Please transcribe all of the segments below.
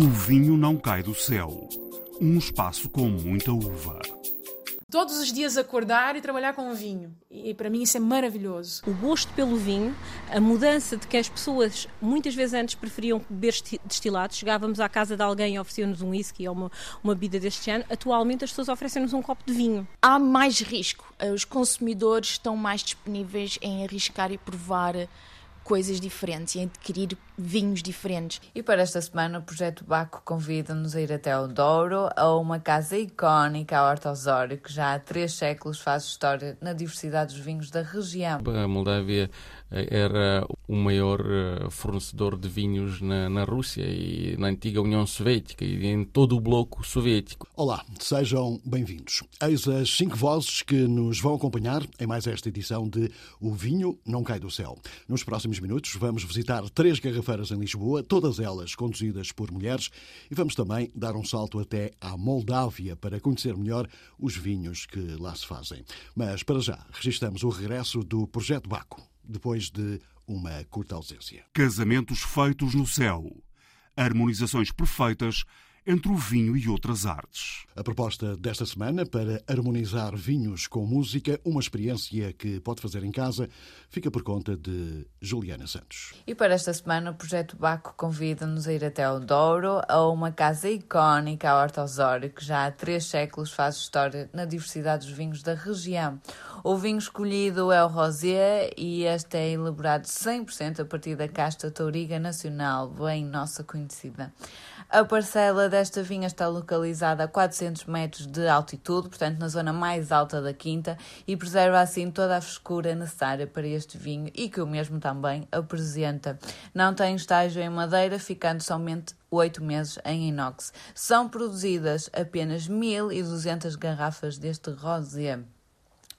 O vinho não cai do céu. Um espaço com muita uva. Todos os dias acordar e trabalhar com vinho. E para mim isso é maravilhoso. O gosto pelo vinho, a mudança de que as pessoas muitas vezes antes preferiam beber destilados, chegávamos à casa de alguém e ofereciam-nos um whisky ou uma, uma bebida deste ano, atualmente as pessoas oferecem-nos um copo de vinho. Há mais risco. Os consumidores estão mais disponíveis em arriscar e provar coisas diferentes e adquirir vinhos diferentes. E para esta semana o Projeto Baco convida-nos a ir até o Douro, a uma casa icónica, a Horta Osório, que já há três séculos faz história na diversidade dos vinhos da região. A Moldávia era o maior eh, fornecedor de vinhos na, na Rússia e na antiga União Soviética e em todo o bloco soviético. Olá, sejam bem-vindos. Eis as cinco vozes que nos vão acompanhar em mais esta edição de O Vinho Não Cai do Céu. Nos próximos minutos vamos visitar três garrafeiras em Lisboa, todas elas conduzidas por mulheres, e vamos também dar um salto até à Moldávia para conhecer melhor os vinhos que lá se fazem. Mas para já, registramos o regresso do Projeto Baco, depois de uma curta ausência. Casamentos feitos no céu. Harmonizações perfeitas entre o vinho e outras artes. A proposta desta semana para harmonizar vinhos com música, uma experiência que pode fazer em casa, fica por conta de Juliana Santos. E para esta semana o Projeto Baco convida-nos a ir até o Douro, a uma casa icónica, a Horta Osório, que já há três séculos faz história na diversidade dos vinhos da região. O vinho escolhido é o Rosé e este é elaborado 100% a partir da casta Touriga Nacional, bem nossa conhecida. A parcela desta vinha está localizada a 400 metros de altitude, portanto na zona mais alta da quinta, e preserva assim toda a frescura necessária para este vinho e que o mesmo também apresenta. Não tem estágio em madeira, ficando somente oito meses em inox. São produzidas apenas 1.200 garrafas deste rosé.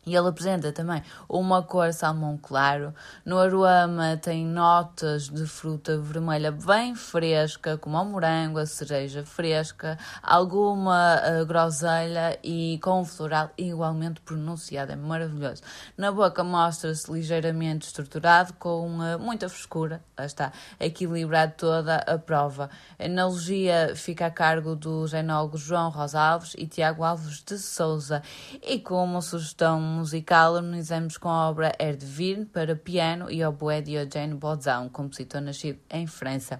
E ele apresenta também uma cor salmão claro. No aroma tem notas de fruta vermelha bem fresca, como o morango, a cereja fresca, alguma uh, groselha e com um floral igualmente pronunciado. É maravilhoso. Na boca mostra-se ligeiramente estruturado, com uh, muita frescura. Lá está, equilibrado toda a prova. A analogia fica a cargo dos enólogos João Rosa Alves e Tiago Alves de Souza. E como sugestão musical, harmonizamos com a obra Erdvir para piano e oboé de Eugène Bozan, um compositor nascido em França.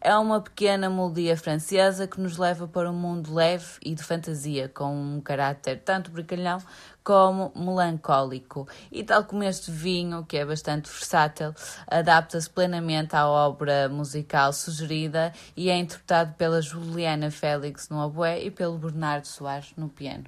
É uma pequena melodia francesa que nos leva para um mundo leve e de fantasia, com um caráter tanto brincalhão como melancólico. E tal como este vinho, que é bastante versátil, adapta-se plenamente à obra musical sugerida e é interpretado pela Juliana Félix no oboé e pelo Bernardo Soares no piano.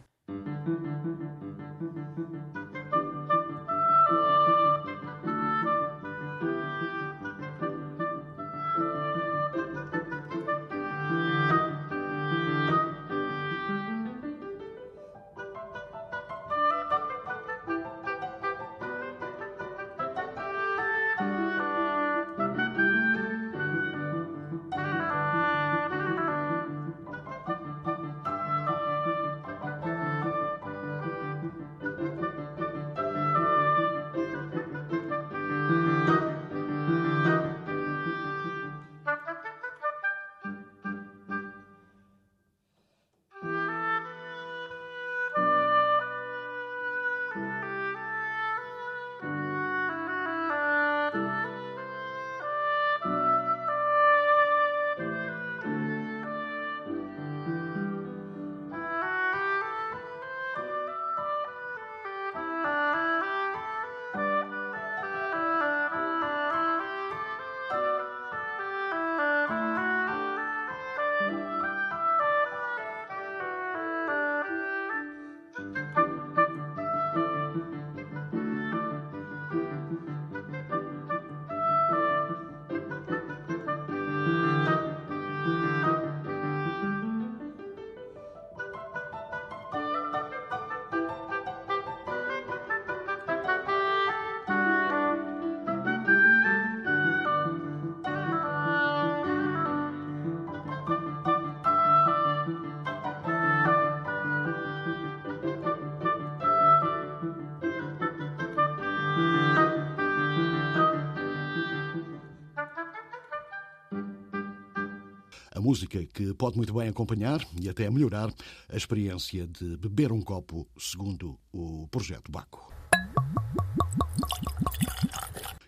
Música que pode muito bem acompanhar e até melhorar a experiência de beber um copo, segundo o projeto Baco.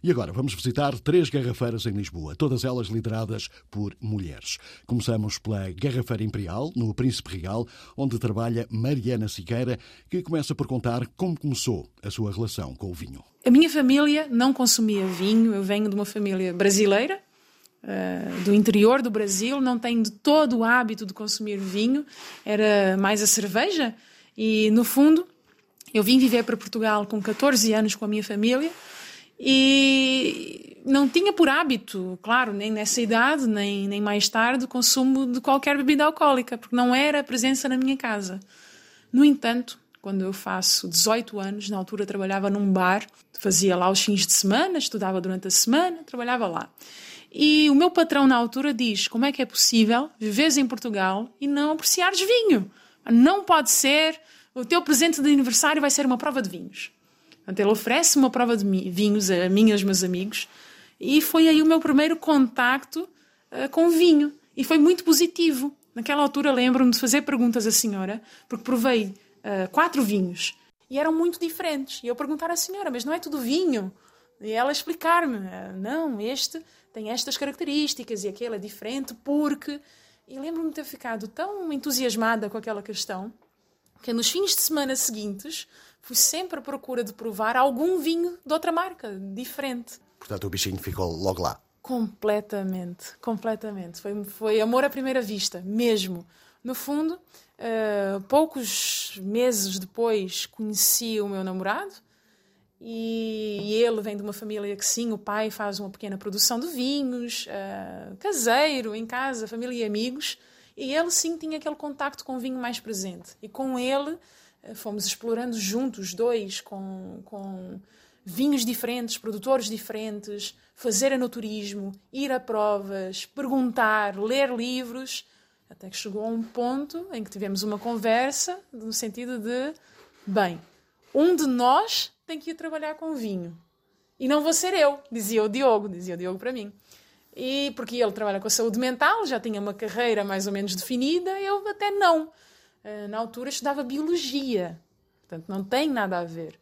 E agora vamos visitar três garrafeiras em Lisboa, todas elas lideradas por mulheres. Começamos pela Garrafeira Imperial, no Príncipe Real, onde trabalha Mariana Siqueira, que começa por contar como começou a sua relação com o vinho. A minha família não consumia vinho, eu venho de uma família brasileira, uh, do interior do Brasil, não tenho de todo o hábito de consumir vinho, era mais a cerveja, e no fundo eu vim viver para Portugal com 14 anos com a minha família e não tinha por hábito, claro, nem nessa idade, nem, nem mais tarde, consumo de qualquer bebida alcoólica, porque não era presença na minha casa. No entanto, quando eu faço 18 anos, na altura trabalhava num bar, fazia lá os fins de semana, estudava durante a semana, trabalhava lá. E o meu patrão na altura diz: como é que é possível viveres em Portugal e não apreciares vinho? Não pode ser, o teu presente de aniversário vai ser uma prova de vinhos. Portanto, ele oferece uma prova de vinhos a mim e aos meus amigos e foi aí o meu primeiro contacto uh, com vinho e foi muito positivo. Naquela altura lembro-me de fazer perguntas à senhora porque provei uh, quatro vinhos e eram muito diferentes. E eu perguntar à senhora, mas não é tudo vinho? E ela explicar-me, uh, não, este tem estas características e aquele é diferente porque... E lembro-me de ter ficado tão entusiasmada com aquela questão que nos fins de semana seguintes fui sempre à procura de provar algum vinho de outra marca, diferente. Portanto, o bichinho ficou logo lá. Completamente, completamente. Foi, foi amor à primeira vista, mesmo. No fundo, uh, poucos meses depois conheci o meu namorado e, ele vem de uma família que sim, o pai faz uma pequena produção de vinhos, uh, caseiro, em casa, família e amigos, e ele sim tinha aquele contacto com o vinho mais presente. E com ele eh, fomos explorando juntos, dois, com, com vinhos diferentes, produtores diferentes, fazer enoturismo, ir a provas, perguntar, ler livros, até que chegou a um ponto em que tivemos uma conversa no sentido de, bem, um de nós tem que ir trabalhar com vinho. E não vou ser eu, dizia o Diogo, dizia o Diogo para mim. E porque ele trabalha com a saúde mental, já tinha uma carreira mais ou menos definida, eu até não. Eh, na altura estudava biologia, portanto não tem nada a ver.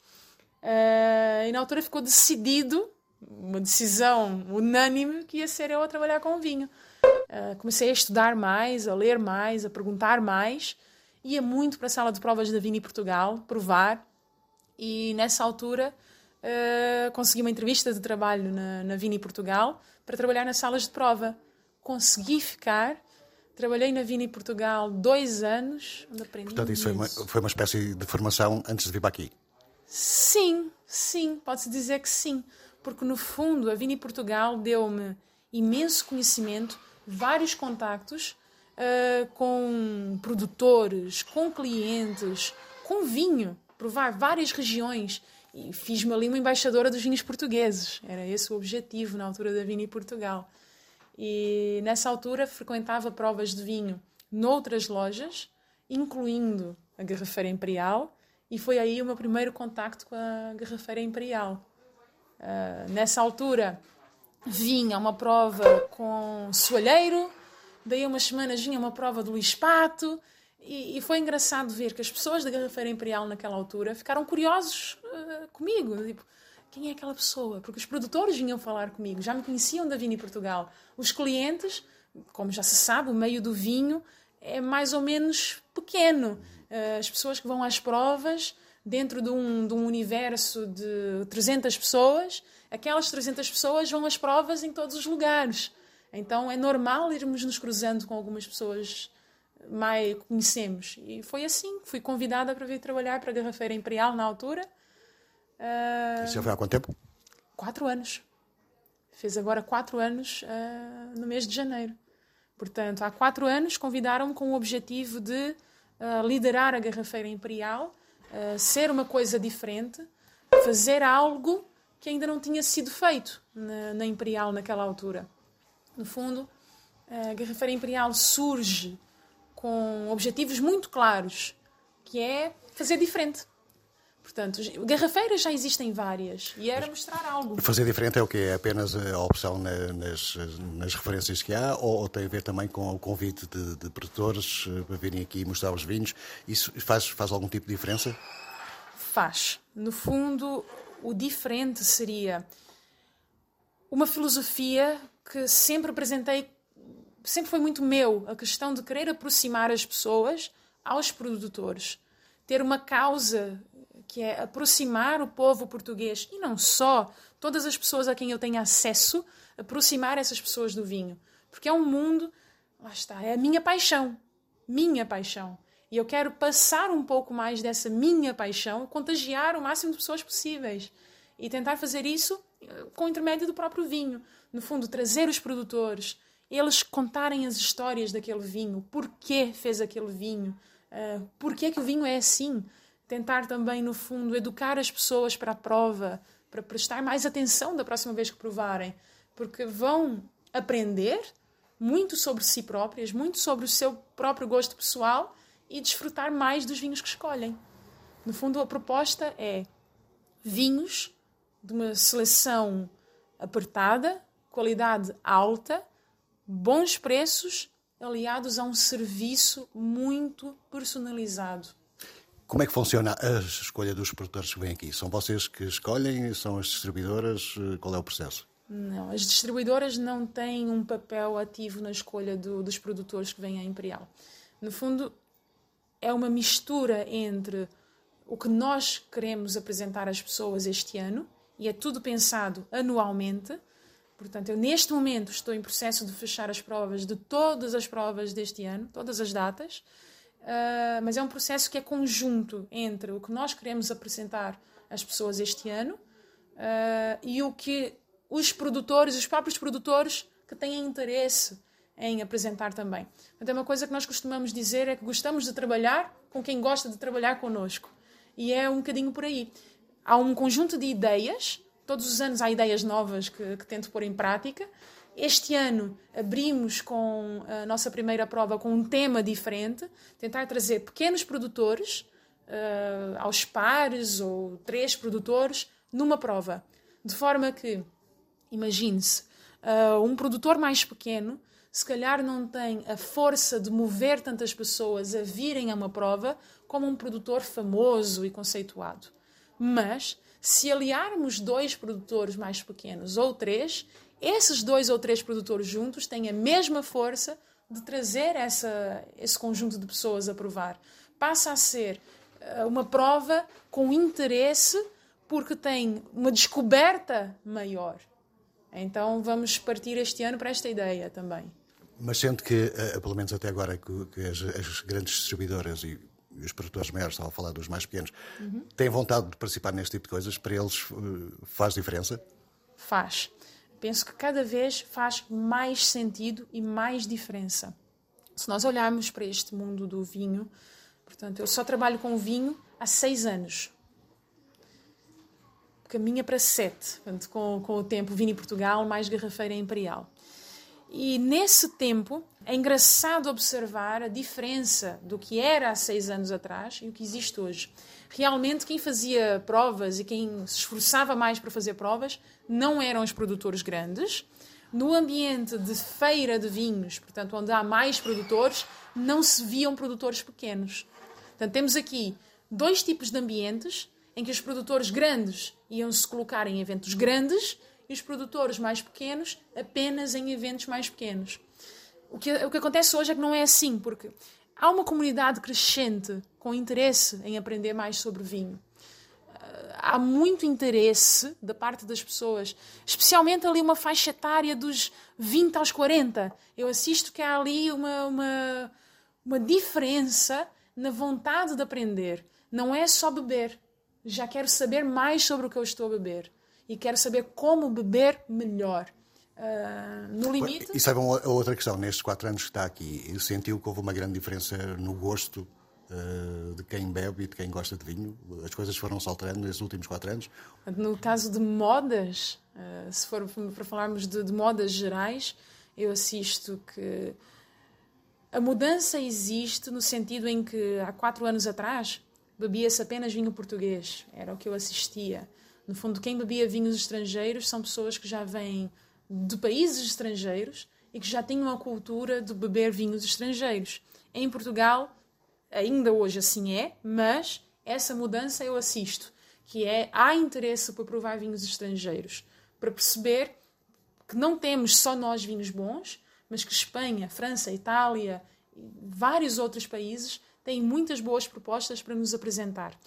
Uh, e na altura ficou decidido, uma decisão unânime, que ia ser eu a trabalhar com vinho. Uh, comecei a estudar mais, a ler mais, a perguntar mais. Ia muito para a sala de provas da Vini Portugal, provar. E nessa altura uh, consegui uma entrevista de trabalho na, na Vini Portugal para trabalhar nas salas de prova. Consegui ficar Trabalhei na Vini Portugal dois anos, onde aprendi Portanto, isso foi uma, foi uma espécie de formação antes de vir para aqui? Sim, sim, pode-se dizer que sim. Porque, no fundo, a Vini Portugal deu-me imenso conhecimento, vários contactos uh, com produtores, com clientes, com vinho, provar várias regiões. E fiz-me ali uma embaixadora dos vinhos portugueses. Era esse o objetivo na altura da Vini Portugal. E nessa altura frequentava provas de vinho noutras lojas, incluindo a Garrafeira Imperial, e foi aí o meu primeiro contacto com a Garrafeira Imperial. Uh, nessa altura vinha uma prova com soalheiro, daí umas semanas vinha uma prova do Luís Pato, e, e, foi engraçado ver que as pessoas da Garrafeira Imperial naquela altura ficaram curiosos uh, comigo. Tipo, quem é aquela pessoa? Porque os produtores vinham falar comigo, já me conheciam da Vini Portugal. Os clientes, como já se sabe, o meio do vinho é mais ou menos pequeno. Eh, as pessoas que vão às provas, dentro de um, de um universo de 300 pessoas, aquelas 300 pessoas vão às provas em todos os lugares. Então é normal irmos nos cruzando com algumas pessoas mais conhecemos. E foi assim, fui convidada para vir trabalhar para a Garrafeira Imperial na altura Uh, Isso já foi há quanto tempo? Quatro anos. Fez agora quatro anos uh, no mês de janeiro. Portanto, há quatro anos convidaram-me com o objetivo de uh, liderar a Garrafeira Imperial, ser uma coisa diferente, fazer algo que ainda não tinha sido feito na, na Imperial naquela altura. No fundo, a Garrafeira Imperial surge com objetivos muito claros, que é fazer diferente Portanto, garrafeiras já existem várias e era mostrar algo. Fazer diferente é o que é apenas a opção nas, nas referências que há ou, ou, tem a ver também com o convite de, de produtores eh, para virem aqui mostrar os vinhos? Isso faz, faz algum tipo de diferença? Faz. No fundo, o diferente seria uma filosofia que sempre apresentei, sempre foi muito meu, a questão de querer aproximar as pessoas aos produtores. Ter uma causa que é aproximar o povo português e não só, todas as pessoas a quem eu tenho acesso, aproximar essas pessoas do vinho. Porque é um mundo, lá está, é a minha paixão. Minha paixão. E eu quero passar um pouco mais dessa minha paixão, contagiar o máximo de pessoas possíveis. E tentar fazer isso com o intermédio do próprio vinho. No fundo, trazer os produtores, eles contarem as histórias daquele vinho, porquê fez aquele vinho, uh, porquê que o vinho é assim tentar também, no fundo, educar as pessoas para a prova, para prestar mais atenção da próxima vez que provarem, porque vão aprender muito sobre si próprias, muito sobre o seu próprio gosto pessoal e desfrutar mais dos vinhos que escolhem. No fundo, a proposta é vinhos de uma seleção apertada, qualidade alta, bons preços, aliados a um serviço muito personalizado. Como é que funciona a escolha dos produtores que vêm aqui? São vocês que escolhem? São as distribuidoras? Qual é o processo? Não, as distribuidoras não têm um papel ativo na escolha do, dos produtores que vêm à Imperial. No fundo, é uma mistura entre o que nós queremos apresentar às pessoas este ano, e é tudo pensado anualmente. Portanto, eu neste momento estou em processo de fechar as provas de todas as provas deste ano, todas as datas. Uh, mas é um processo que é conjunto entre o que nós queremos apresentar às pessoas este ano uh, e o que os produtores, os próprios produtores que têm interesse em apresentar também. Então, é uma coisa que nós costumamos dizer é que gostamos de trabalhar com quem gosta de trabalhar conosco. E é um bocadinho por aí. Há um conjunto de ideias, todos os anos há ideias novas que, que tento pôr em prática, este ano abrimos com a nossa primeira prova com um tema diferente, tentar trazer pequenos produtores uh, aos pares ou três produtores numa prova, de forma que, imagine-se, uh, um produtor mais pequeno se calhar não tem a força de mover tantas pessoas a virem a uma prova como um produtor famoso e conceituado. Mas, se aliarmos dois produtores mais pequenos ou três, esses dois ou três produtores juntos têm a mesma força de trazer essa, esse conjunto de pessoas a provar. Passa a ser uh, uma prova com interesse porque tem uma descoberta maior. Então vamos partir este ano para esta ideia também. Mas sente que, uh, pelo menos até agora, que as, as, grandes distribuidoras e os produtores maiores, estava a falar dos mais pequenos, uhum. têm vontade de participar neste tipo de coisas? Para eles uh, faz diferença? Faz penso que cada vez faz mais sentido e mais diferença. Se nós olharmos para este mundo do vinho, portanto, eu só trabalho com vinho há seis anos. Caminha para sete, portanto, com, com o tempo Vini Portugal mais Garrafeira Imperial. E nesse tempo é engraçado observar a diferença do que era há seis anos atrás e o que existe hoje. Realmente, quem fazia provas e quem se esforçava mais para fazer provas não eram os produtores grandes. No ambiente de feira de vinhos, portanto, onde há mais produtores, não se viam produtores pequenos. Portanto, temos aqui dois tipos de ambientes em que os produtores grandes iam se colocar em eventos grandes e os produtores mais pequenos apenas em eventos mais pequenos. O que, o que acontece hoje é que não é assim, porque há uma comunidade crescente com interesse em aprender mais sobre vinho há muito interesse da parte das pessoas, especialmente ali uma faixa etária dos 20 aos 40. Eu assisto que há ali uma, uma, uma diferença na vontade de aprender. Não é só beber. Já quero saber mais sobre o que eu estou a beber. E quero saber como beber melhor. Uh, no limite. E sabe uma outra questão, nestes quatro anos que está aqui, sentiu que houve uma grande diferença no gosto uh, de quem bebe e de quem gosta de vinho? As coisas foram se alterando nesses últimos quatro anos? No caso de modas, uh, se for para falarmos de, de modas gerais, eu assisto que a mudança existe no sentido em que há quatro anos atrás bebia-se apenas vinho português, era o que eu assistia. No fundo, quem bebia vinhos estrangeiros são pessoas que já vêm de países estrangeiros e que já têm uma cultura de beber vinhos estrangeiros. Em Portugal, ainda hoje assim é, mas essa mudança eu assisto, que é há interesse por provar vinhos estrangeiros, para perceber que não temos só nós vinhos bons, mas que Espanha, França, Itália e vários outros países têm muitas boas propostas para nos apresentar.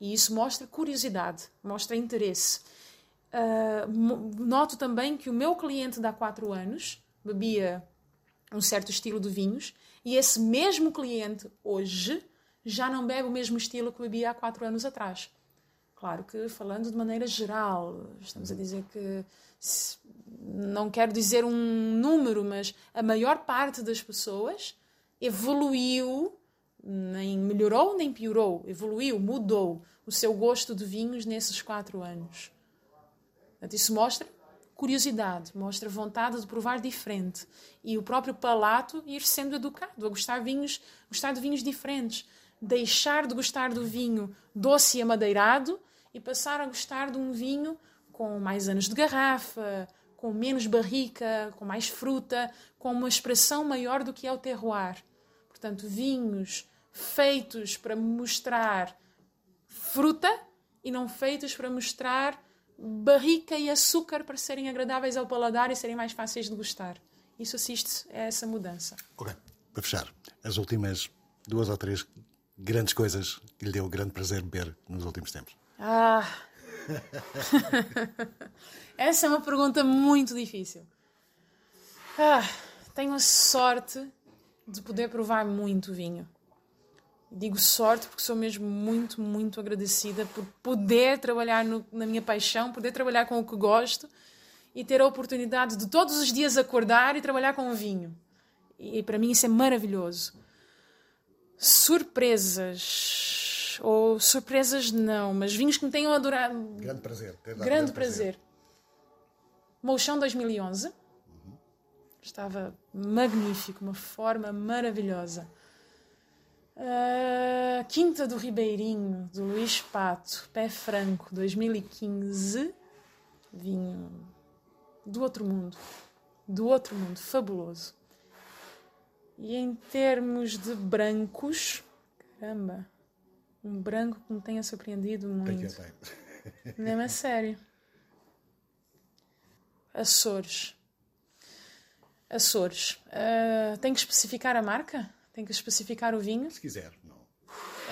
E isso mostra curiosidade, mostra interesse. Uh, noto também que o meu cliente de há quatro anos bebia um certo estilo de vinhos e esse mesmo cliente hoje já não bebe o mesmo estilo que bebia há quatro anos atrás. Claro que falando de maneira geral, estamos a dizer que não quero dizer um número, mas a maior parte das pessoas evoluiu, nem melhorou nem piorou, evoluiu, mudou o seu gosto de vinhos nesses quatro anos. Isso mostra curiosidade, mostra vontade de provar diferente e o próprio palato ir sendo educado a gostar vinhos, gostar de vinhos diferentes, deixar de gostar do vinho doce e amadeirado e passar a gostar de um vinho com mais anos de garrafa, com menos barrica, com mais fruta, com uma expressão maior do que é o terroir. Portanto, vinhos feitos para mostrar fruta e não feitos para mostrar barrica e açúcar para serem agradáveis ao paladar e serem mais fáceis de gostar. Isso assiste a essa mudança. Ok, para fechar, as últimas duas ou três grandes coisas que lhe deu grande prazer beber nos últimos tempos. Ah! essa é uma pergunta muito difícil. Ah, tenho a sorte de poder provar muito vinho. Digo sorte porque sou mesmo muito, muito agradecida por poder trabalhar no, na minha paixão, poder trabalhar com o que gosto e ter a oportunidade de todos os dias acordar e trabalhar com o vinho. E para mim isso é maravilhoso. Surpresas. Ou surpresas não, mas vinhos que me tenham adorado. Grande prazer. Grande, grande prazer. prazer. Molchão 2011. Uhum. Estava magnífico, uma forma maravilhosa. Uh, Quinta do Ribeirinho, do Luís Pato, Pé Franco, 2015. Vinho do outro mundo. Do outro mundo, fabuloso. E em termos de brancos, caramba, um branco que me tenha surpreendido muito. Mesmo a sério. Açores. Açores. Uh, tem que especificar a marca? Tem que especificar o vinho? Se quiser, não.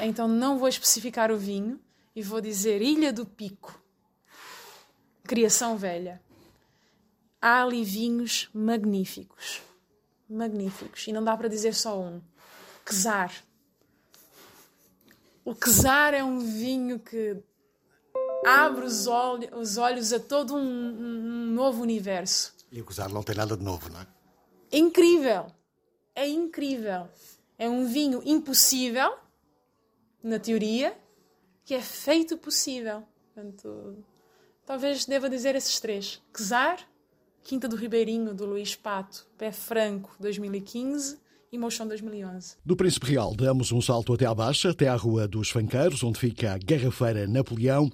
Então não vou especificar o vinho e vou dizer Ilha do Pico. Criação velha. Há ali vinhos magníficos. Magníficos. E não dá para dizer só um. Quesar. O Quesar é um vinho que abre os, os olhos a todo um, um, novo universo. E o Quesar não tem nada de novo, não é? Incrível! É incrível. É um vinho impossível, na teoria, que é feito possível. Portanto, talvez deva dizer esses três: Quesar, Quinta do Ribeirinho, do Luís Pato, Pé Franco, 2015 e Mochão 2011. Do Príncipe Real, damos um salto até à Baixa, até à Rua dos Fanqueiros, onde fica a Garrafeira Napoleão.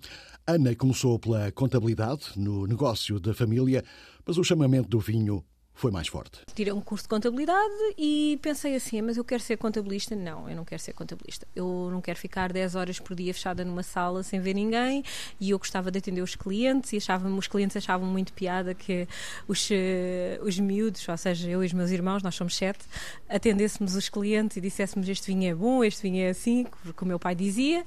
Ana começou pela contabilidade no negócio da família, mas o chamamento do vinho foi mais forte. Tirei um curso de contabilidade e pensei assim, mas eu quero ser contabilista? Não, eu não quero ser contabilista. Eu não quero ficar 10 horas por dia fechada numa sala sem ver ninguém e eu gostava de atender os clientes e achavam, os clientes achavam muito piada que os, eh, os miúdos, ou seja, eu e os meus irmãos, nós somos sete, atendêssemos os clientes e disséssemos este vinho é bom, este vinho é assim, como o meu pai dizia.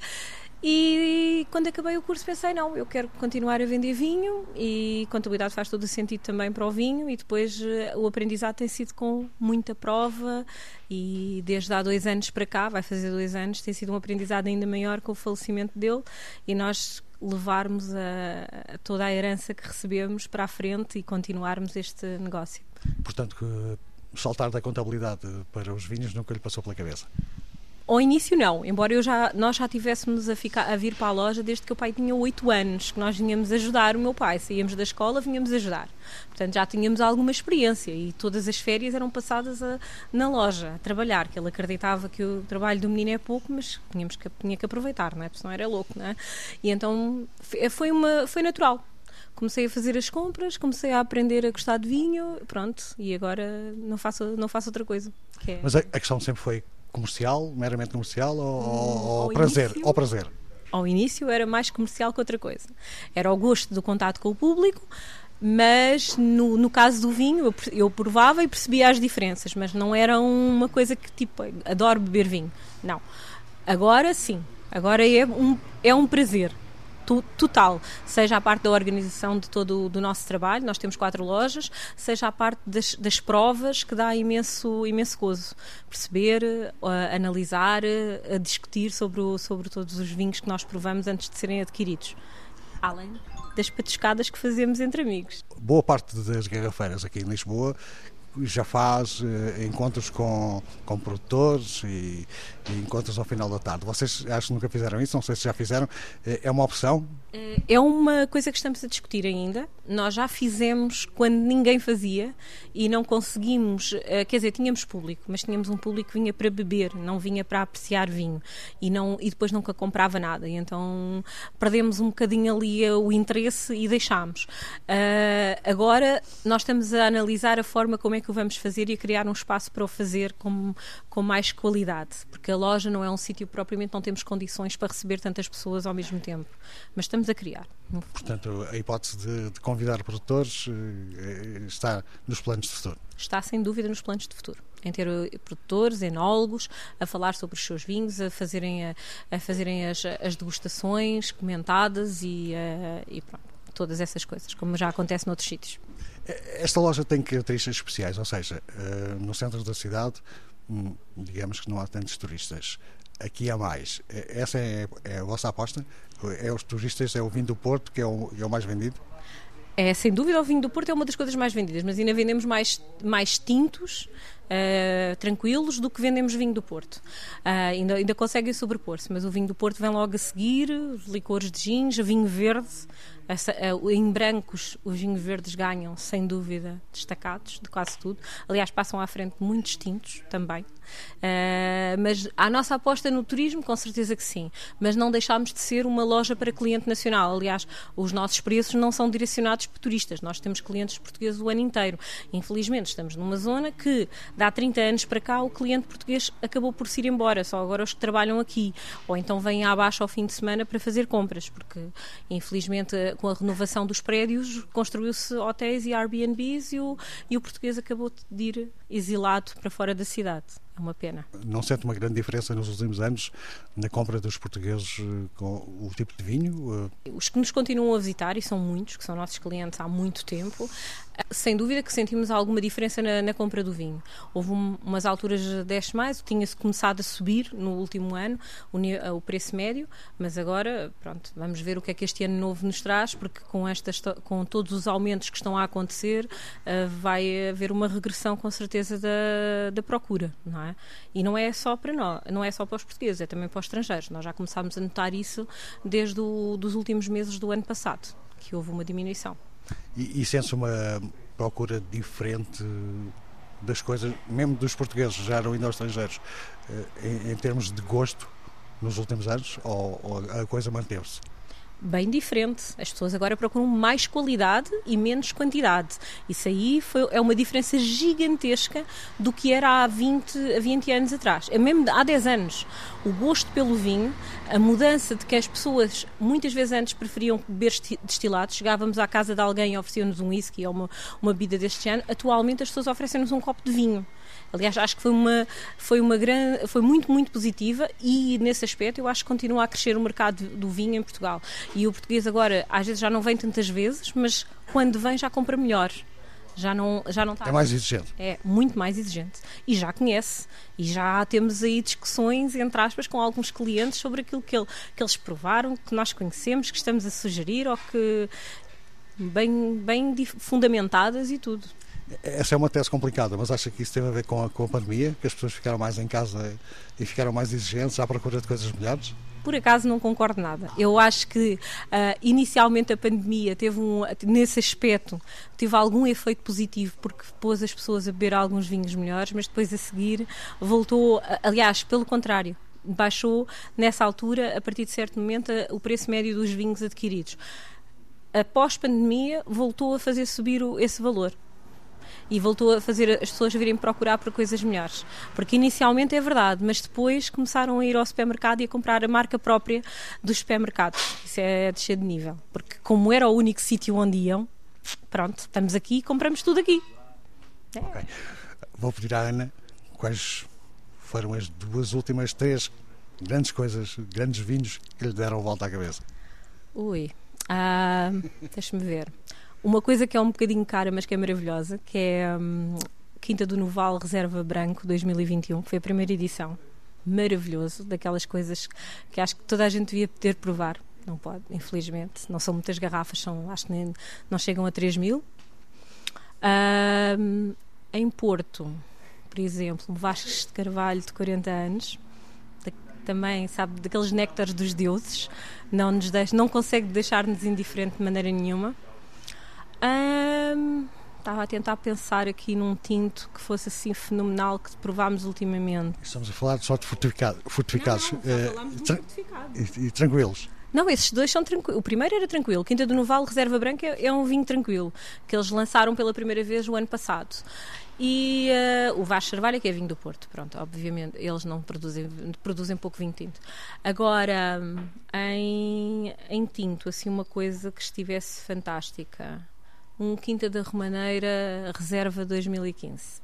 E quando acabei o curso pensei, não, eu quero continuar a vender vinho e contabilidade faz todo o sentido também para o vinho e depois eh, o aprendizado tem sido com muita prova e desde há dois anos para cá, vai fazer dois anos, tem sido um aprendizado ainda maior com o falecimento dele e nós levarmos a, a toda a herança que recebemos para a frente e continuarmos este negócio. Portanto, saltar da contabilidade para os vinhos nunca lhe passou pela cabeça? Ao início não, embora eu já, nós já tivéssemos a, ficar, a vir para a loja desde que o pai tinha 8 anos, que nós vinhamos ajudar o meu pai, saíamos da escola, vinhamos ajudar. Portanto, já tínhamos alguma experiência e todas as férias eram passadas a, na loja, a trabalhar, que ele acreditava que o trabalho do menino é pouco, mas tínhamos que, tinha que aproveitar, não é? Porque senão era louco, não é? E então foi, uma, foi natural comecei a fazer as compras, comecei a aprender a gostar de vinho, pronto, e agora não faço, não faço outra coisa. É... Mas a, a, questão sempre foi comercial, meramente comercial ou, hum, ou prazer? Início, ou prazer? Ao início era mais comercial que outra coisa. Era o gosto do contato com o público, mas no, no caso do vinho eu, eu provava e percebia as diferenças, mas não era uma coisa que tipo, adoro beber vinho. Não. Agora sim, agora é um, é um prazer total, seja a parte da organização de todo o nosso trabalho, nós temos quatro lojas, seja a parte das, das provas que dá imenso, imenso gozo. Perceber, uh, analisar, uh, discutir sobre, o, sobre todos os vinhos que nós provamos antes de serem adquiridos. Além das patuscadas que fazemos entre amigos. Boa parte das garrafeiras aqui em Lisboa já faz uh, encontros com, com produtores e, e, encontros ao final da tarde. Vocês acho que nunca fizeram isso, não sei se já fizeram. É uma opção? É uma coisa que estamos a discutir ainda. Nós já fizemos quando ninguém fazia e não conseguimos, eh, quer dizer, tínhamos público, mas tínhamos um público que vinha para beber, não vinha para apreciar vinho e, não, e depois nunca comprava nada. E então perdemos um bocadinho ali eh, o interesse e deixámos. Uh, agora nós estamos a analisar a forma como é que o vamos fazer e a criar um espaço para o fazer com, com mais qualidade, porque a loja não é um sítio propriamente, não temos condições para receber tantas pessoas ao mesmo tempo, mas estamos a criar. Portanto, a hipótese de, de convidar produtores eh, está nos planos de futuro? Está sem dúvida nos planos de futuro em ter eh, produtores, enólogos, a falar sobre os seus vinhos, a fazerem, a, a fazerem as, as, degustações comentadas e, a, eh, e pronto, todas essas coisas, como já acontece noutros sítios. Esta loja tem características especiais, ou seja, no centro da cidade, hum, digamos que não há tantos turistas aqui há mais. Essa é, é, a vossa aposta? É os turistas, é o vinho do Porto que é o, é o mais vendido? É, sem dúvida, o vinho do Porto é uma das coisas mais vendidas, mas ainda vendemos mais, mais tintos, uh, tranquilos, do que vendemos vinho do Porto. Uh, ainda, ainda conseguem sobrepor-se, mas o vinho do Porto vem logo a seguir, os licores de gins, vinho verde, uh, em brancos, os vinhos verdes ganham, sem dúvida, destacados de quase tudo. Aliás, passam à frente muitos tintos também. Uh, mas a nossa aposta no turismo, com certeza que sim. Mas não deixámos de ser uma loja para cliente nacional. Aliás, os nossos preços não são direcionados para turistas. Nós temos clientes portugueses o ano inteiro. Infelizmente, estamos numa zona que, de há 30 anos para cá, o cliente português acabou por se ir embora. Só agora os que trabalham aqui. Ou então vêm abaixo ao fim de semana para fazer compras. Porque, infelizmente, com a renovação dos prédios, construiu-se hotéis e Airbnbs e o, e o português acabou de ir exilado para fora da cidade. É uma pena. Não sente uma grande diferença nos últimos anos na compra dos portugueses eh, com o tipo de vinho? Eh, Os que nos continuam a visitar, e são muitos, que são nossos clientes há muito tempo, sem dúvida que sentimos alguma diferença na, na compra do vinho. Houve um, umas alturas desce mais, tinha-se começado a subir no último ano o, o, preço médio, mas agora, pronto, vamos ver o que é que este ano novo nos traz, porque com, estas, com todos os aumentos que estão a acontecer, vai haver uma regressão com certeza da, da procura, não é? E não é só para nós, não é só para os portugueses, é também para os estrangeiros. Nós já começámos a notar isso desde os últimos meses do ano passado, que houve uma diminuição. E, e sente-se uma procura diferente das coisas, mesmo dos portugueses, já eram ainda estrangeiros, eh, em, em termos de gosto nos últimos anos, ou, ou a coisa manteve-se? Bem diferente. As pessoas agora procuram mais qualidade e menos quantidade. Isso aí foi, é uma diferença gigantesca do que era há 20, há 20 anos atrás. É mesmo há 10 anos. O gosto pelo vinho, a mudança de que as pessoas muitas vezes antes preferiam beber destilados, chegávamos à casa de alguém e ofereciam-nos um whisky ou uma, uma bebida deste ano, atualmente as pessoas oferecem-nos um copo de vinho. Aliás, acho que foi uma, foi uma grande, foi muito, muito positiva e nesse aspecto eu acho que continua a crescer o mercado do vinho em Portugal. E o português agora, às vezes já não vem tantas vezes, mas quando vem já compra melhor. Já não já não está é mais exigente. É muito mais exigente. E já conhece. E já temos aí discussões entre aspas com alguns clientes sobre aquilo que, ele, que eles provaram que nós conhecemos que estamos a sugerir ou que bem bem fundamentadas e tudo Essa é uma tese complicada, mas acha que isso teve a ver com a, com a pandemia, que as pessoas ficaram mais em casa e ficaram mais exigentes à procura de coisas melhores? por acaso não concordo nada. Eu acho que uh, inicialmente a pandemia teve um, nesse aspecto teve algum efeito positivo porque pôs as pessoas a beber alguns vinhos melhores, mas depois a seguir voltou, aliás, pelo contrário, baixou nessa altura, a partir de certo momento, o preço médio dos vinhos adquiridos. Após pandemia, voltou a fazer subir o, esse valor e voltou a fazer as pessoas virem procurar por coisas melhores. Porque inicialmente é verdade, mas depois começaram a ir ao supermercado e a comprar a marca própria dos supermercados. Isso é descer de nível. Porque como era o único sítio onde iam, pronto, estamos aqui e compramos tudo aqui. É. Okay. Vou pedir à Ana quais foram as duas últimas três grandes coisas, grandes vinhos que lhe deram volta à cabeça. Ui, ah, deixa-me ver. Uma coisa que é um bocadinho cara, mas que é maravilhosa, que é um, Quinta do Noval Reserva Branco 2021, que foi a primeira edição. Maravilhoso, daquelas coisas que acho que toda a gente devia poder provar. Não pode, infelizmente. Não são muitas garrafas, são, acho que nem, não chegam a 3 mil. Um, em Porto, por exemplo, Vasques de Carvalho de 40 anos, também, sabe, daqueles néctares dos deuses, não, nos deixa, não consegue deixar-nos indiferente de maneira nenhuma. Um, estava a tentar pensar aqui num tinto que fosse assim fenomenal que provámos ultimamente. Estamos a falar só de fortificado, fortificados não, não, uh, tra e, e, tranquilos. Não, esses dois são tranquilos. O primeiro era tranquilo. Quinta do Noval Reserva Branca é, é um vinho tranquilo que eles lançaram pela primeira vez o ano passado. E uh, o Vasco Carvalho, que é vinho do Porto, pronto, obviamente, eles não produzem, produzem pouco vinho tinto. Agora, em, em tinto, assim, uma coisa que estivesse fantástica um Quinta da Romaneira Reserva 2015.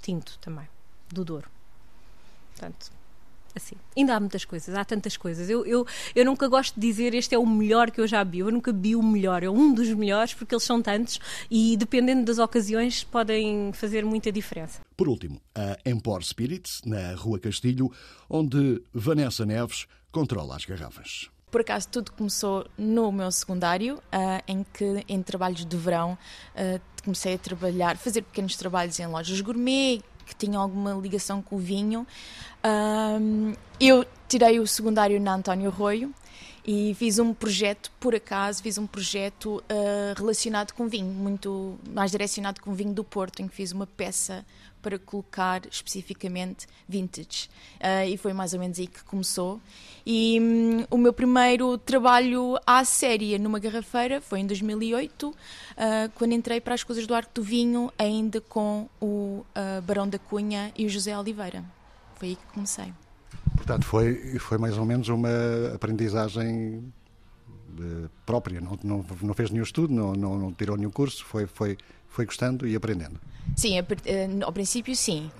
Tinto também, do Douro. Portanto, assim. Ainda há muitas coisas, há tantas coisas. Eu, eu, eu nunca gosto de dizer este é o melhor que eu já vi. Eu nunca vi o melhor. É um dos melhores porque eles são tantos e, dependendo das ocasiões, podem fazer muita diferença. Por último, a Empor Spirits, na Rua Castilho, onde Vanessa Neves controla as garrafas. Por acaso tudo começou no meu secundário, uh, em que em trabalhos de verão uh, comecei a trabalhar, fazer pequenos trabalhos em lojas gourmet que tinham alguma ligação com o vinho. Uh, eu tirei o secundário na António Arroio e fiz um projeto, por acaso, fiz um projeto uh, relacionado com vinho, muito mais direcionado com vinho do Porto, em que fiz uma peça para colocar especificamente vintage. Uh, e foi mais ou menos aí que começou. E um, o meu primeiro trabalho à séria numa garrafeira foi em 2008, uh, ah, quando entrei para as coisas do Arco do Vinho, ainda com o uh, Barão da Cunha e o José Oliveira. Foi aí que comecei. Portanto, foi, foi mais ou menos uma aprendizagem eh, própria, não, não, não fez nenhum estudo, não, não, não tirou nenhum curso, foi, foi, foi gostando e aprendendo. Sim, eh, ao princípio sim.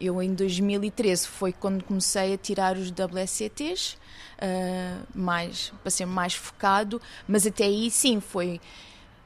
Eu em 2013 foi quando comecei a tirar os WSCTs, ah, mais, para ser mais focado, mas até aí sim foi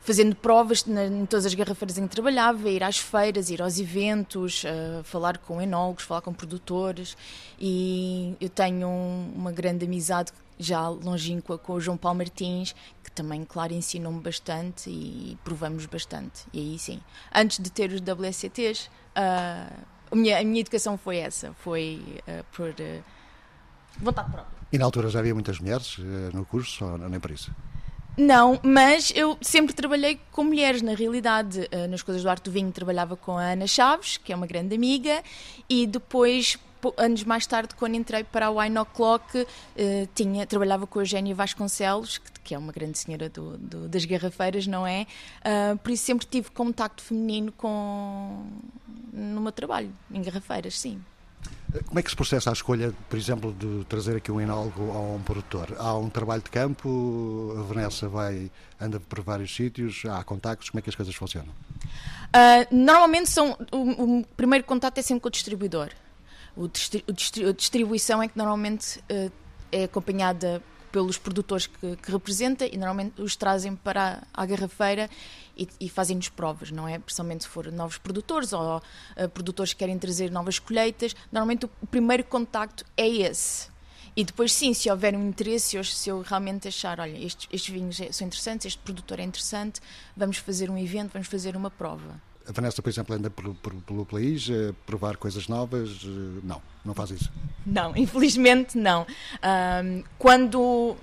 fazendo provas em todas as garrafeiras em que trabalhava, ir às feiras, ir aos eventos, uh, falar com enólogos, falar com produtores e eu tenho uma grande amizade já longínqua com o João Paulo Martins, que também, claro, ensinou-me bastante e provamos bastante. E aí sim, antes de ter os WSCTs, uh, ah, a, minha, a minha educação foi essa, foi uh, por uh, vontade própria. E na altura já havia muitas mulheres no curso, ou nem por isso? Não, mas eu sempre trabalhei com mulheres, na realidade. Nas coisas do Arte do Vinho trabalhava com a Ana Chaves, que é uma grande amiga, e depois anos mais tarde, quando entrei para a Wine O'Clock, uh, tinha, trabalhava com a Eugénia Vasconcelos, que, é uma grande senhora do, do, das garrafeiras, não é? Uh, por isso sempre tive contacto feminino com, no meu trabalho, em garrafeiras, sim. Como é que se processa a escolha, por exemplo, de trazer aqui um enólogo a um produtor? Há um trabalho de campo, a Vanessa vai, anda por vários sítios, há contactos, como é que as coisas funcionam? Uh, normalmente são, o, o, primeiro contato é sempre com o distribuidor. O distri a distribuição é que normalmente uh, é acompanhada pelos produtores que, que, representa e normalmente os trazem para a, a garrafeira e, e fazem-nos provas, não é? Principalmente se for novos produtores ou uh, produtores que querem trazer novas colheitas. Normalmente o, primeiro contacto é esse. E depois, sim, se houver um interesse, se eu realmente achar, olha, estes, estes vinhos são interessantes, este produtor é interessante, vamos fazer um evento, vamos fazer uma prova. A Vanessa, por exemplo, anda pelo, pelo país a provar coisas novas? Não, não faz isso. Não, infelizmente não. Um, quando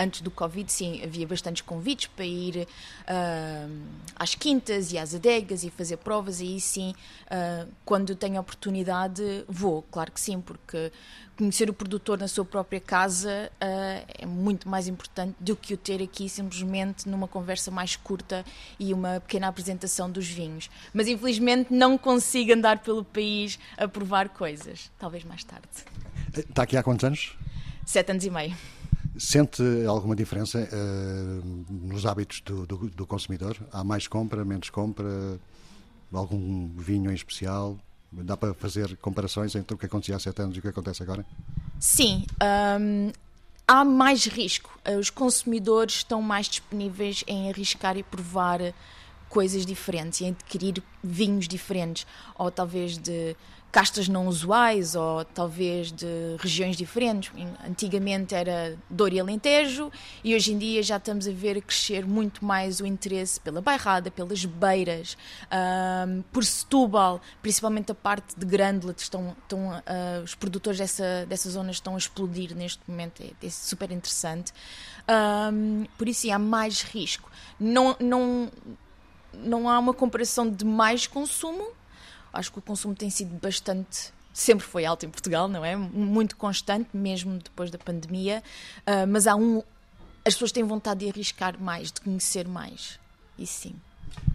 antes do Covid, sim, havia bastantes convites para ir uh, às quintas e às adegas e fazer provas, e aí sim, uh, quando tenho oportunidade, vou, claro que sim, porque conhecer o produtor na sua própria casa uh, é muito mais importante do que o ter aqui simplesmente numa conversa mais curta e uma pequena apresentação dos vinhos. Mas infelizmente não consigo andar pelo país a provar coisas. Talvez mais tarde. Está aqui há quantos anos? Sete anos e meio. Sente alguma diferença uh, nos hábitos do, do, do, consumidor? Há mais compra, menos compra? Algum vinho em especial? Dá para fazer comparações entre o que acontecia há sete anos e o que acontece agora? Sim. Um, há mais risco. Os consumidores estão mais disponíveis em arriscar e provar coisas diferentes, em adquirir vinhos diferentes, ou talvez de castas não usuais ou talvez de regiões diferentes. Antigamente era Douro e Alentejo e hoje em dia já estamos a ver crescer muito mais o interesse pela Bairrada, pelas Beiras, um, por Setúbal, principalmente a parte de Grândola, estão, estão, uh, os produtores dessa, dessa zona estão a explodir neste momento, é, é super interessante. Um, por isso sim, há mais risco. Não, não, não há uma comparação de mais consumo, Acho que o consumo tem sido bastante sempre foi alto em Portugal, não é? Muito constante, mesmo depois da pandemia. Uh, mas há um. As pessoas têm vontade de arriscar mais, de conhecer mais. Isso sim.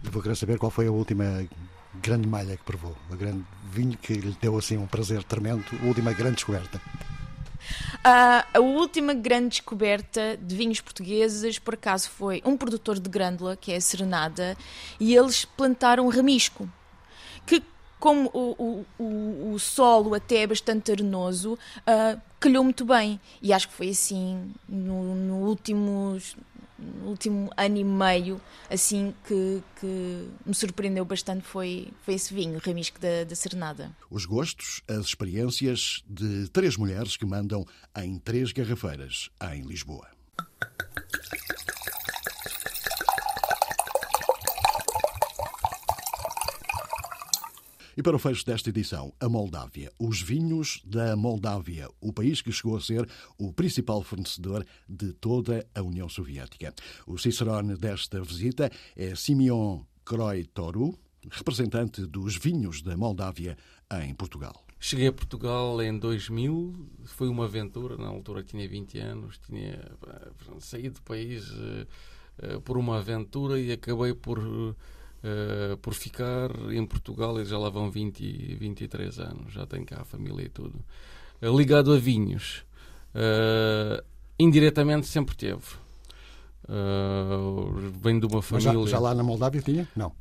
Eu vou querer saber qual foi a última grande malha que provou, a grande vinho que lhe deu assim um prazer tremendo, a última grande descoberta. Uh, a última grande descoberta de vinhos portugueses, por acaso, foi um produtor de grândola, que é a Serenada, e eles plantaram ramisco, como o, o, o, solo até é bastante arenoso, uh, calhou muito bem. E acho que foi assim no, no último, no último ano e meio assim que, que me surpreendeu bastante foi, foi esse vinho, o Ramisco da, da Serenada. Os gostos, as experiências de três mulheres que mandam em três garrafeiras em Lisboa. E para o fecho desta edição, a Moldávia. Os vinhos da Moldávia, o país que chegou a ser o principal fornecedor de toda a União Soviética. O cicerone desta visita é Simeon Kroitoru, representante dos vinhos da Moldávia em Portugal. Cheguei a Portugal em 2000, foi uma aventura, na altura tinha 20 anos, tinha saído do país uh, uh, por uma aventura e acabei por uh, uh, por ficar em Portugal, já lá vão 20, 23 anos, já tenho cá a família e tudo. Uh, ligado a vinhos, uh, indiretamente sempre teve. Vem de uma família. Já, já, lá na Moldávia tinha? Não.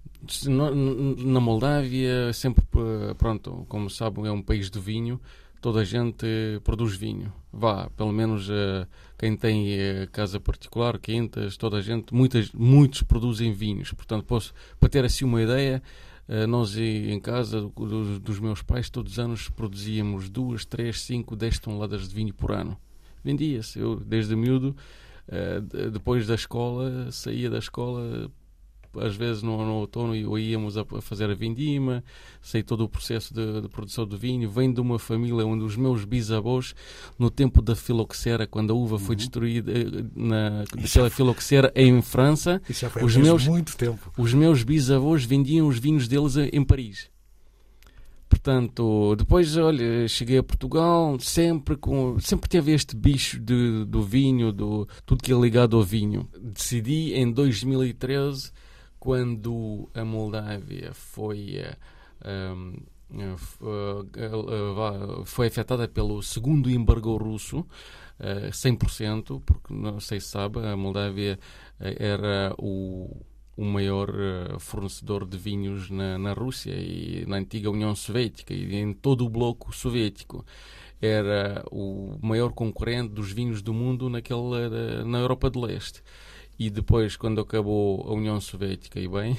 Na Moldávia, sempre, pronto, como sabem, é um país de vinho toda a gente produz vinho. Vá, pelo menos uh, quem tem uh, casa particular, quintas, toda a gente, muitas, muitos produzem vinhos. Portanto, posso, para ter assim uma ideia, uh, nós em casa dos, dos, meus pais, todos os anos produzíamos duas, três, cinco, dez toneladas de vinho por ano. Vendia-se. Eu, desde miúdo, depois da escola, saía da escola às vezes no, no outono íamos a, fazer a vindima, sei todo o processo de, de, produção do vinho. Venho de uma família onde os meus bisavós, no tempo da filoxera, quando a uva foi uhum. destruída eh, na, pela filoxera em França, os meus, muito tempo. os meus bisavós vendiam os vinhos deles em Paris. Portanto, depois, olha, cheguei a Portugal, sempre com, sempre teve este bicho de, do vinho, do tudo que é ligado ao vinho. Decidi em 2013 quando a Moldávia foi um, eh, eh, foi afetada pelo segundo embargo russo, 100%, porque não sei se sabe, a Moldávia era o, o maior fornecedor de vinhos na, na Rússia e na antiga União Soviética e em todo o bloco soviético. Era o maior concorrente dos vinhos do mundo naquela, na Europa de Leste e depois, quando acabou a União Soviética, e bem.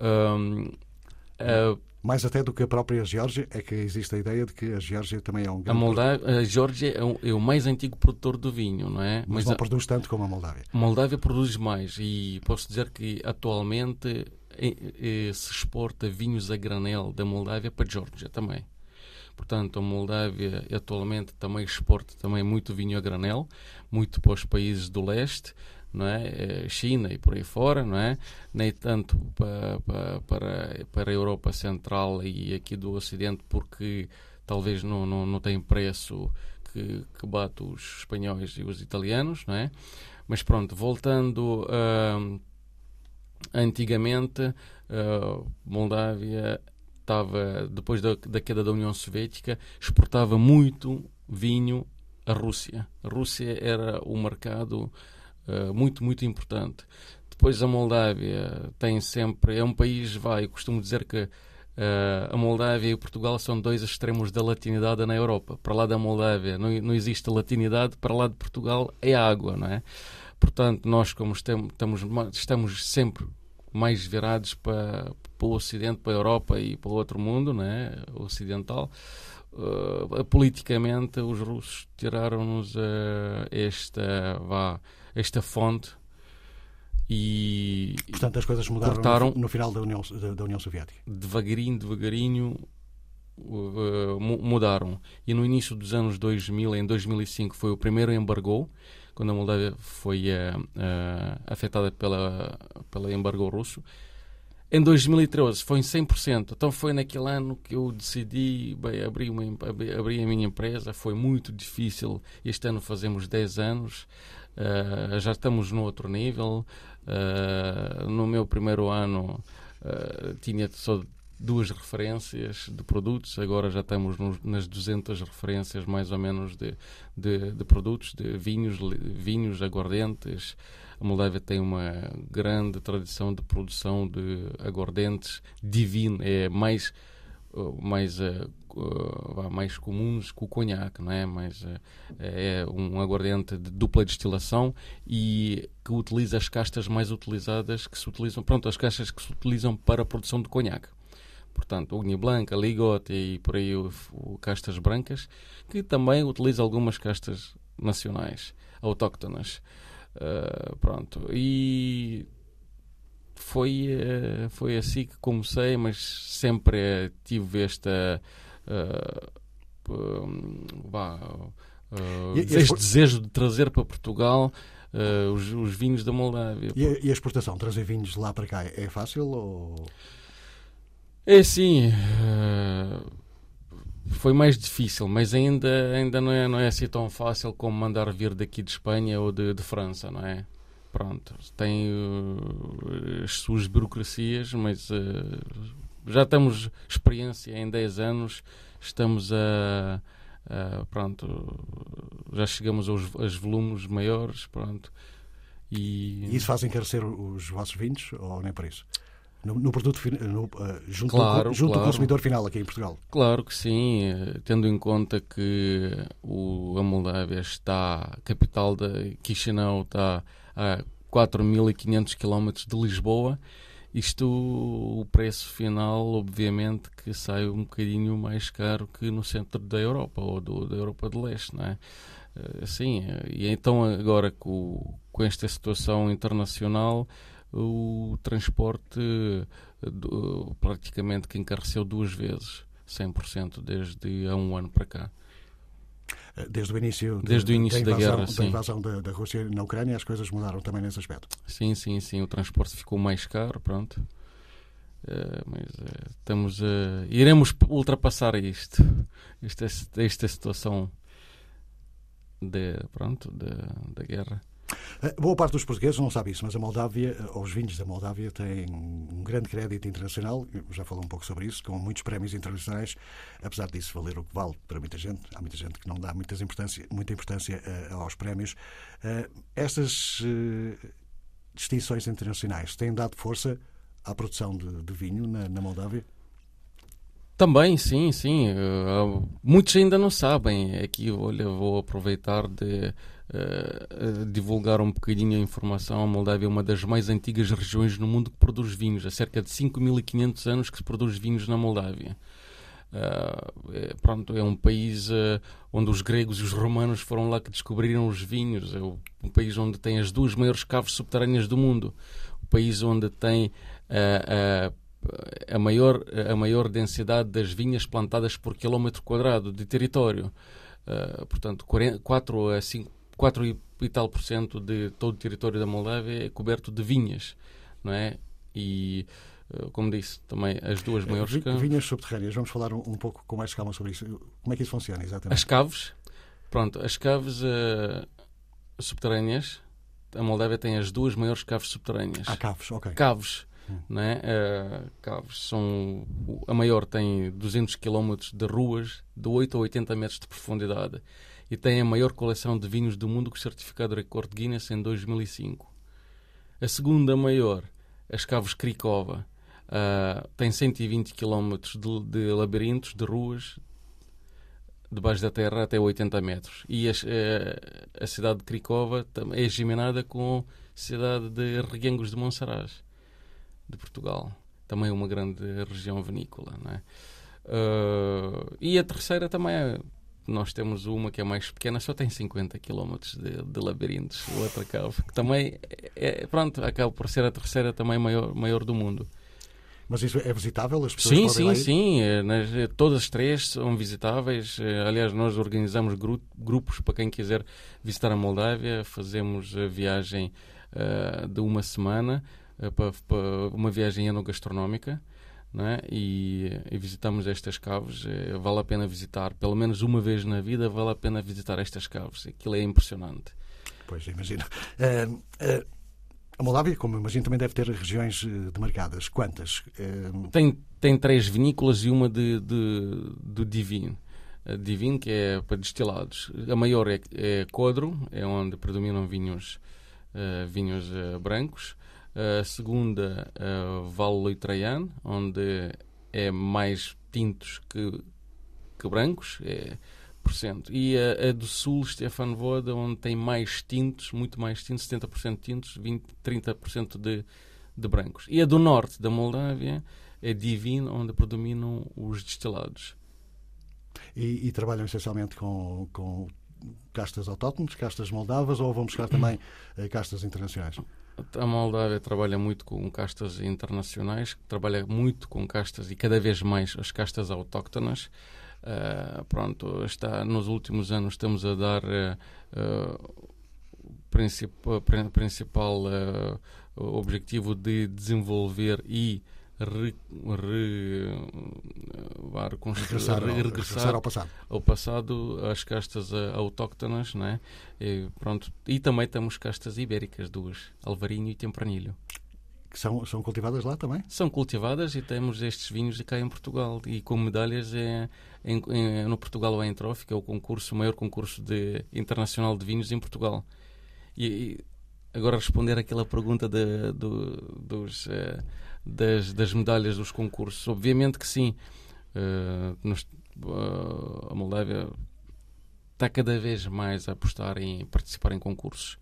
Um, uh, mais até do que a própria Geórgia, é que existe a ideia de que a Geórgia também é um grande. A, Moldávia, a Geórgia é, um, é, o mais antigo produtor de vinho, não é? Mas, Mas não a, produz tanto como a Moldávia. A Moldávia produz mais e posso dizer que atualmente se exporta vinhos a granel da Moldávia para a Geórgia também. Portanto, a Moldávia atualmente também exporta também muito vinho a granel, muito para os países do leste, não é? China e por aí fora, não é? Nem tanto para, para, para a Europa Central e aqui do Ocidente, porque talvez não, não, não tem preço que, que bate os espanhóis e os italianos, não é? Mas pronto, voltando uh, antigamente, uh, Moldávia estava, depois da, da queda da União Soviética, exportava muito vinho à Rússia. A Rússia era o mercado muito, muito importante. Depois a Moldávia tem sempre, é um país, vai, eu costumo dizer que uh, a Moldávia e Portugal são dois extremos da latinidade na Europa. Para lá da Moldávia não, não existe latinidade, para lá de Portugal é água, não é? Portanto, nós como estamos, estamos sempre mais virados para, para o Ocidente, para a Europa e para o outro mundo, né, ocidental. Uh, politicamente, os russos tiraram-nos uh, esta, vá, esta fonte e portanto as coisas mudaram cortaram, no, no, final da União, da, da União Soviética devagarinho, devagarinho uh, mudaram e no início dos anos 2000 em 2005 foi o primeiro embargo quando a Moldávia foi uh, uh, afetada pela, pelo embargo russo. Em 2013 foi em 100%. Então foi naquele ano que eu decidi bem, abrir, uma, abrir a minha empresa. Foi muito difícil. Este ano fazemos 10 anos. Uh, já estamos no outro nível. no meu primeiro ano tinha só duas referências de produtos, agora já estamos nas 200 referências mais ou menos de, de, de, produtos, de vinhos, vinhos, aguardentes. A Moldávia tem uma grande tradição de produção de aguardentes divino, é mais mais uh, mais comuns que o conhaque, não é? Mas uh, é um aguardente de dupla destilação e que utiliza as castas mais utilizadas que se utilizam, pronto, as castas que se utilizam para a produção de conhaque portanto, Ugni Blanca, Ligote e por aí o, o, castas brancas, que também utiliza algumas castas nacionais, autóctonas. Uh, pronto, e foi, foi assim que comecei, mas sempre tive esta. Uh, bah, este desejo de trazer para Portugal os, os, vinhos da Moldávia. E a, e a exportação, trazer vinhos lá para cá, é fácil ou. É sim. Uh, foi mais difícil, mas ainda, ainda não, é, não é assim tão fácil como mandar vir daqui de Espanha ou de, de França, não é? Pronto, tem uh, as suas burocracias, mas uh, já temos experiência em 10 anos, estamos a. pronto, já chegamos aos, aos volumes maiores, pronto. E... e isso faz encarecer os vossos vinhos ou nem por isso? no, no produto no, uh, junto, claro, junto claro. ao consumidor final aqui em Portugal. Claro que sim, eh, tendo em conta que o, a Moldávia está, a capital de Chisinau está a 4.500 km de Lisboa, isto, o preço final, obviamente, que sai um bocadinho mais caro que no centro da Europa ou do, da Europa de Leste, não é? Eh, sim, e então agora com, com esta situação internacional o transporte do, praticamente que encareceu duas vezes, 100% desde há um ano para cá. Desde o início, de, Desde o início da, invasão, da guerra, sim. da invasão da, da, Rússia na Ucrânia, as coisas mudaram também nesse aspecto. Sim, sim, sim. O transporte ficou mais caro, pronto. Uh, mas uh, estamos uh, iremos ultrapassar isto, esta, esta situação de, pronto, de, da guerra. Eh, boa parte dos portugueses não sabe isso, mas a Moldávia, eh, os vinhos da Moldávia têm um grande crédito internacional, já falou um pouco sobre isso, com muitos prémios internacionais, apesar disso valer o que vale para muita gente, há muita gente que não dá muitas importância, muita importância uh, aos prémios. Estas distinções internacionais têm dado força à produção de, de vinho na, na Moldávia? Também, sim, sim. Uh, muitos ainda não sabem. Aqui, olha, vou aproveitar de uh, divulgar um bocadinho a informação. A Moldávia é uma das mais antigas regiões no mundo que produz vinhos. Há cerca de 5.500 anos que se produz vinhos na Moldávia. Uh, é, pronto, é um país uh, onde os gregos e os romanos foram lá que descobriram os vinhos. É um país onde tem as duas maiores caves subterrâneas do mundo país onde tem a, a, maior, a maior densidade das vinhas plantadas por quilómetro quadrado de território. Uh, portanto, 4 a 5, 4 e tal por cento de todo o território da Moldávia é coberto de vinhas, não é? E uh, como disse, também as duas maiores... Vinhas subterrâneas, vamos falar um, um, pouco com mais calma sobre isso. Como é que isso funciona exatamente? As caves, pronto, as caves uh, subterrâneas, a Moldávia tem as duas maiores caves subterrâneas. Há caves, ok. Caves. Hum. Né? Uh, caves são a maior tem 200 km de ruas de 8 a 80 metros de profundidade e tem a maior coleção de vinhos do mundo com certificado Record Guinness em 2005. A segunda maior, as Caves Krikova, uh, tem 120 km de, de labirintos de ruas debaixo da terra até 80 metros. E a, a, eh, a cidade de Cricova é geminada com a cidade de Reguengos de Monsaraz, de Portugal. Também é uma grande região vinícola. Não é? Uh, e a terceira também é. Nós temos uma que é mais pequena, só tem 50 km de, de labirintos. Outra cave, que também é, é, pronto, acaba por ser a terceira também maior, maior do mundo. Mas isso é visitável? As pessoas sim, sim, sim. É, nas, é, todas as três são visitáveis. Aliás, nós organizamos gru grupos para quem quiser visitar a Moldávia. Fazemos a viagem uh, de uma semana uh, para, para, uma viagem enogastronómica. É? E, e, visitamos estas caves. vale a pena visitar, pelo menos uma vez na vida, vale a pena visitar estas caves. Aquilo é impressionante. Pois, imagino. Uh, uh, a Moldávia, como imagino, também deve ter regiões eh, demarcadas. Quantas? Eh, tem, tem três vinícolas e uma de, de, de Divino. Divino, que é para destilados. A maior é, é Codro, é onde predominam vinhos, uh, vinhos uh, brancos. A segunda, uh, Vale onde é mais tintos que, que brancos. É, e a, a, do Sul, Stefan Voda, onde tem mais tintos, muito mais tintos, 70% tintos, 20, 30% de, de brancos. E a do Norte, da Moldávia, é Divino, onde predominam os destilados. E, e trabalham essencialmente com, com castas autóctones, castas moldavas, ou vão buscar também eh, castas internacionais? A Moldávia trabalha muito com castas internacionais, trabalha muito com castas e cada vez mais as castas autóctonas. Uh, pronto, está, nos últimos anos estamos a dar uh, princip, principal uh, objetivo de desenvolver e re, re, regressar, re, regressar, ao passado. ao passado as castas autóctonas, né? E, pronto, e também temos castas ibéricas, duas, Alvarinho e Tempranilho que são, são cultivadas lá também? São cultivadas e temos estes vinhos cá em Portugal e com medalhas é, em, em, no Portugal Wine Trophy, que é o concurso, o maior concurso de, internacional de vinhos em Portugal. E, e agora responder aquela pergunta de, do, dos, uh, das, das medalhas dos concursos, obviamente que sim. Uh, nos, uh, a Moldávia está cada vez mais a apostar em participar em concursos.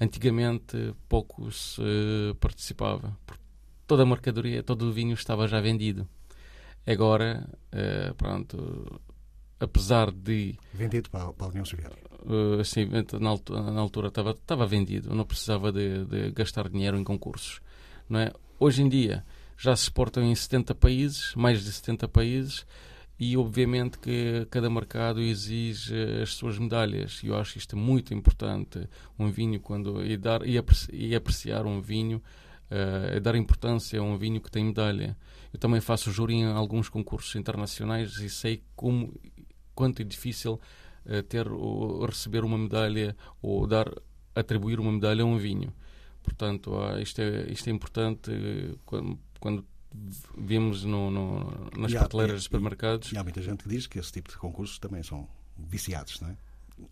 Antigamente pouco se participava. Toda a mercadoria, todo o vinho estava já vendido. Agora, uh, pronto, apesar de. Vendido para, para a União Soviética. Uh, assim, na altura, na altura estava, estava vendido, não precisava de, de, gastar dinheiro em concursos. Não é? Hoje em dia já se exportam em 70 países, mais de 70 países, e obviamente que cada mercado exige as suas medalhas. E eu acho isto muito importante. Um vinho, quando e dar e apreciar um vinho, uh, dar importância a um vinho que tem medalha. Eu também faço júri em alguns concursos internacionais e sei como quanto é difícil uh, ter ou receber uma medalha ou dar atribuir uma medalha a um vinho. Portanto, uh, isto, é, isto é importante quando, quando vimos no, no, nas há, prateleiras dos supermercados. E há muita gente que diz que esse tipo de concursos também são viciados, não é?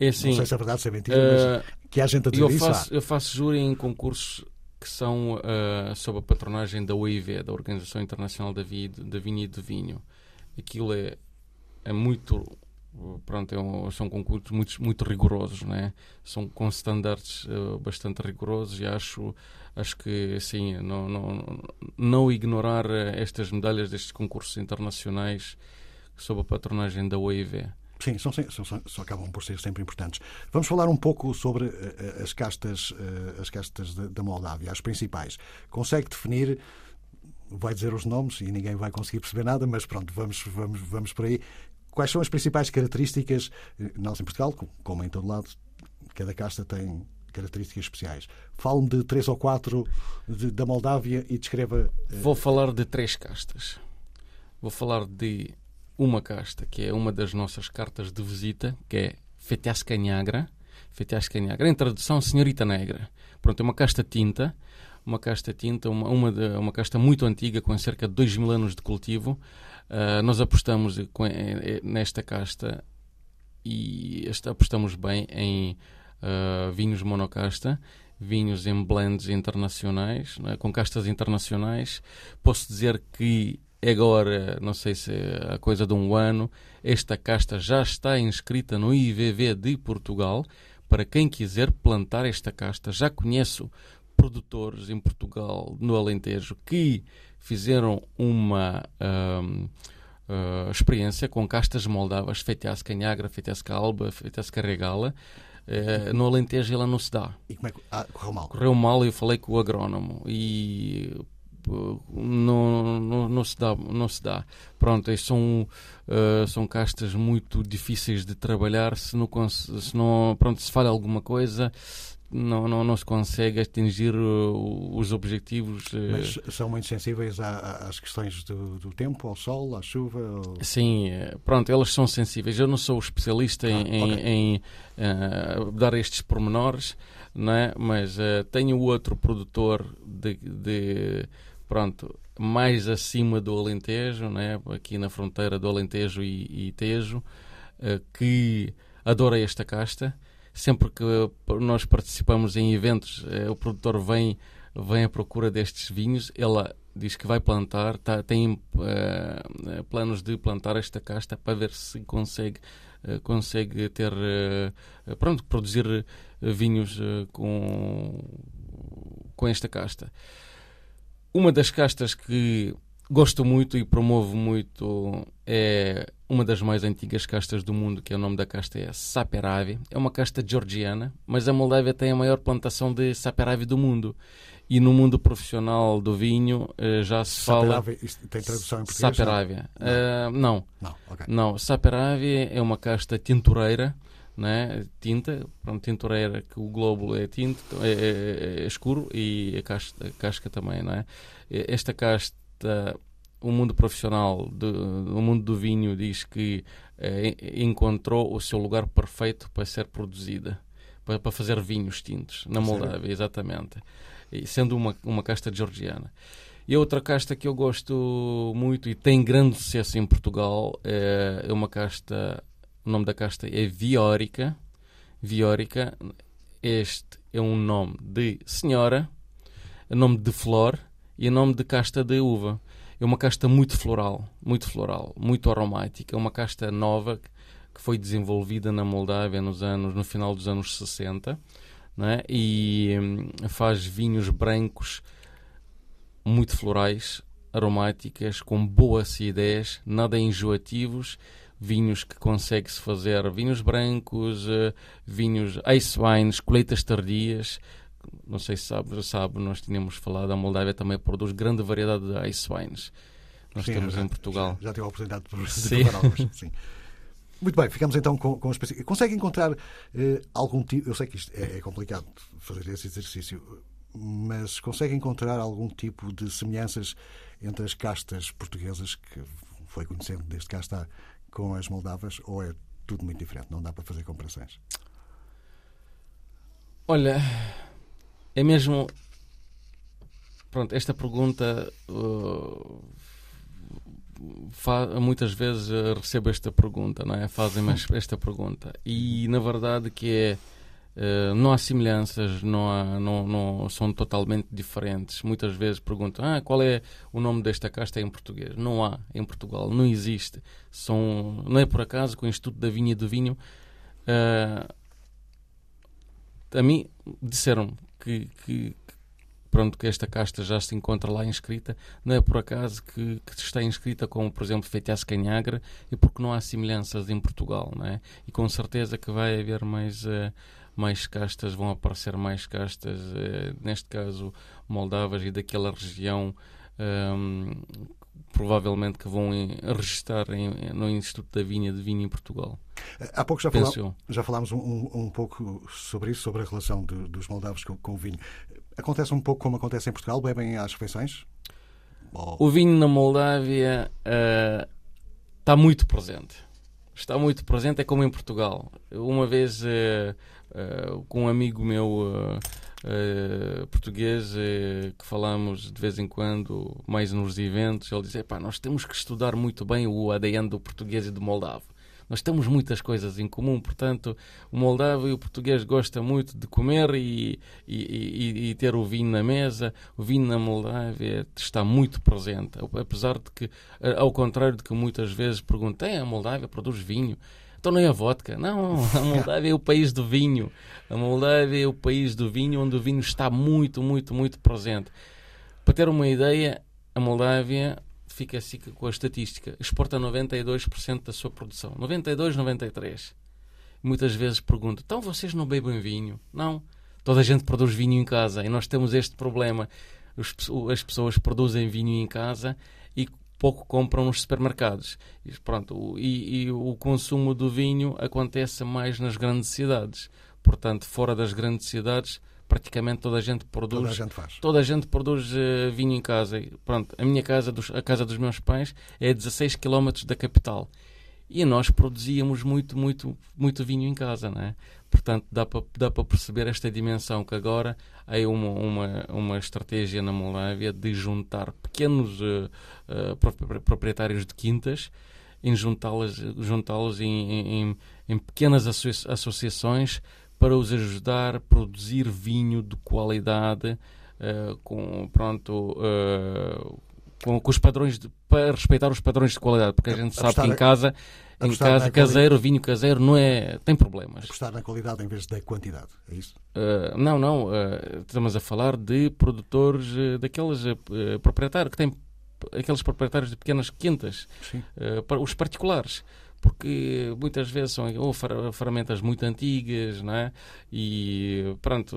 É assim, não sei se é verdade, se é mentira, uh, mas que há gente a dizer eu isso. Faço, eu faço júri em concursos que são uh, sob a patronagem da OIV, da Organização Internacional da, Vinho, da Vinho e do Vinho. Aquilo é, é muito pronto, é um, são concursos muito, muito rigorosos, né? São com standards uh, bastante rigorosos e acho, acho que, assim, não, não, não ignorar estas medalhas destes concursos internacionais sob a patronagem da OIV. Sim, são, são, são, acabam por ser sempre importantes. Vamos falar um pouco sobre uh, as castas, uh, as castas da Moldávia, as principais. Consegue definir, vai dizer os nomes e ninguém vai conseguir perceber nada, mas pronto, vamos, vamos, vamos por aí. Quais são as principais características? Nós em Portugal, como em todo lado, cada casta tem características especiais. Fale-me de três ou quatro de, da Moldávia e descreva. Vou falar de três castas. Vou falar de uma casta, que é uma das nossas cartas de visita, que é Fetiasca Negra. Fetiasca Negra, em tradução, Senhorita Negra. Pronto, é uma casta tinta, uma casta tinta, uma, uma, de, uma casta muito antiga, com cerca de 2 mil anos de cultivo. Uh, nós apostamos nesta casta e apostamos bem em uh, vinhos monocasta, vinhos em blends internacionais, é? com castas internacionais. Posso dizer que agora, não sei se é a coisa de um ano, esta casta já está inscrita no IVV de Portugal. Para quem quiser plantar esta casta, já conheço produtores em Portugal, no Alentejo, que fizeram uma um, uh, experiência com castas moldavas, feitas canhagra, feitas alba, feitas regala. Uh, no Alentejo ela não se dá. E como é que ah, correu mal? Correu mal e eu falei com o agrónomo e não, não, não, se dá, não se dá. Pronto, são, uh, são castas muito difíceis de trabalhar. Se não, se não pronto, se falha alguma coisa, não, não, não se consegue atingir uh, os objetivos. Uh... Mas são muito sensíveis às questões do, do, tempo, ao sol, à chuva? Sim, pronto, elas são sensíveis. Eu não sou especialista ah, em, okay. em, em uh, dar estes pormenores, não é? mas tenho outro produtor de, de pronto, mais acima do Alentejo, né? aqui na fronteira do Alentejo e, e Tejo, uh, que adora esta casta. Sempre que nós participamos em eventos, uh, o produtor vem, vem à procura destes vinhos, ela diz que vai plantar, tá, tem uh, planos de plantar esta casta para ver se consegue, consegue ter, pronto, produzir vinhos com, com esta casta. Uma das castas que gosto muito e promovo muito é uma das mais antigas castas do mundo, que é o nome da casta é Saperavi. É uma casta georgiana, mas a Moldávia tem a maior plantação de Saperavi do mundo. E no mundo profissional do vinho eh, já se fala. Isto tem tradução em português? Saperavi. Não. Uh, não. Não, okay. não. Saperavi é uma casta tintureira né? tinta, pronto, tintureira, que o globo é tinto, é, é, é escuro e a casca, a casca também, não é? Esta casta, o mundo profissional, do, o mundo do vinho diz que é, encontrou o seu lugar perfeito para ser produzida, para, para fazer vinhos tintos, na Moldávia, exatamente. E sendo uma, uma casta georgiana. E outra casta que eu gosto muito e tem grande sucesso em Portugal é uma casta o nome da casta é Viórica. Viórica, este é um nome de senhora, nome de flor e nome de casta de uva. É uma casta muito floral, muito floral, muito aromática. É uma casta nova que foi desenvolvida na Moldávia nos anos, no final dos anos 60 né? e hum, faz vinhos brancos muito florais, aromáticas, com boa acidez, nada enjoativos vinhos que consegue-se fazer, vinhos brancos, uh, vinhos ice wines, colheitas tardias. Não sei se sabe, sabe, nós tínhamos falado, a Moldávia também produz grande variedade de ice wines. Nós sim, temos já, em Portugal. Já, já tive a oportunidade de, provar alguns. Sim. Muito bem, ficamos então com, com a Consegue encontrar uh, algum tipo. Eu sei que isto é, é complicado fazer esse exercício, mas consegue encontrar algum tipo de semelhanças entre as castas portuguesas que foi conhecendo desde cá está com as moldavas ou é tudo muito diferente? Não dá para fazer comparações? Olha, é mesmo. Pronto, esta pergunta. Uh, muitas vezes recebo esta pergunta, não é? Fazem-me esta pergunta. E na verdade que é Uh, não há semelhanças, não, há, não, não são totalmente diferentes. Muitas vezes perguntam ah, qual é o nome desta casta em português. Não há em Portugal, não existe. São, não é por acaso que o Instituto da Vinha e do Vinho uh, a mim disseram que, que, pronto, que esta casta já se encontra lá inscrita, não é por acaso que, que está inscrita como, por exemplo, Feitiço Canhagra e porque não há semelhanças em Portugal, não é? E com certeza que vai haver mais, uh, mais castas, vão aparecer mais castas, uh, neste caso moldavas e daquela região um, provavelmente que vão registrar no Instituto da Vinha de Vinho em Portugal. Há pouco já, falá, já falámos um, um, pouco sobre isso, sobre a relação de, dos moldavos com, com, o vinho. Acontece um pouco como acontece em Portugal? Bebem às refeições? O vinho na Moldávia uh, está muito presente. Está muito presente, é como em Portugal. Uma vez, uh, com um amigo meu uh, português uh, que falamos de vez em quando, mais nos eventos, ele dizia: nós temos que estudar muito bem o ADN do português e do moldavo. Nós temos muitas coisas em comum, portanto, o moldavo e o português gostam muito de comer e, e, e, e ter o vinho na mesa. O vinho na Moldávia está muito presente, apesar de que, ao contrário de que muitas vezes perguntem, a Moldávia produz vinho? Então nem a vodka. Não, a Moldávia é o país do vinho. A Moldávia é o país do vinho onde o vinho está muito, muito, muito presente. Para ter uma ideia, a Moldávia fica assim com a estatística. Exporta 92% da sua produção. 92, 93. Muitas vezes pergunto, então vocês não bebem vinho? Não. Toda a gente produz vinho em casa e nós temos este problema. as pessoas produzem vinho em casa pouco compram nos supermercados. E, pronto, e, e, o consumo do vinho acontece mais nas grandes cidades. Portanto, fora das grandes cidades, praticamente toda a gente produz. Toda a gente faz. Toda a gente produz uh, vinho em casa. Pronto, a minha casa, dos, a casa dos meus pais, é a 16 km da capital. E nós produzíamos muito, muito, muito vinho em casa, não é? Portanto, dá para dá para perceber esta dimensão que agora há uma, uma, uma estratégia na Moldávia de juntar pequenos uh, uh, proprietários de quintas em juntá-los juntá em, em, em, pequenas associa associações para os ajudar a produzir vinho de qualidade uh, com pronto com, com, os padrões de, para respeitar os padrões de qualidade porque a gente sabe que em casa em casa, caseiro, vinho caseiro, não é. tem problemas. Apostar na qualidade em vez da quantidade, é isso? Uh, não, não. Uh, estamos a falar de produtores uh, daqueles proprietários que têm aqueles proprietários de pequenas quintas, para os particulares porque muitas vezes são ou ferramentas muito antigas, não é? E pronto,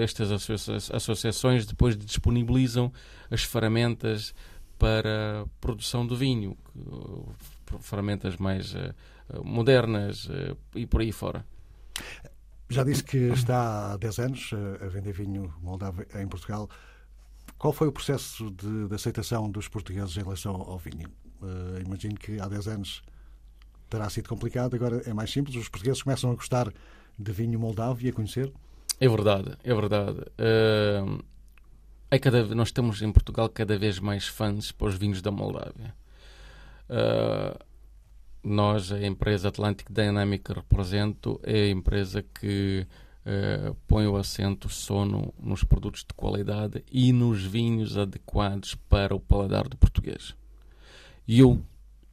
estas associações depois disponibilizam as ferramentas para a produção do vinho, ferramentas mais uh, modernas uh, e por aí fora. Já disse que está há 10 anos a vender vinho moldavo em Portugal. Qual foi o processo de, de aceitação dos portugueses em relação ao vinho? Uh, imagino que há 10 anos terá sido complicado, agora é mais simples. Os portugueses começam a gostar de vinho moldavo e a conhecer? É verdade, é verdade. Uh, é cada, nós temos em Portugal cada vez mais fãs para os vinhos da Moldávia. Uh, nós, a empresa Atlantic Dynamic que represento, é a empresa que uh, põe o acento sono nos produtos de qualidade e nos vinhos adequados para o paladar do português. E eu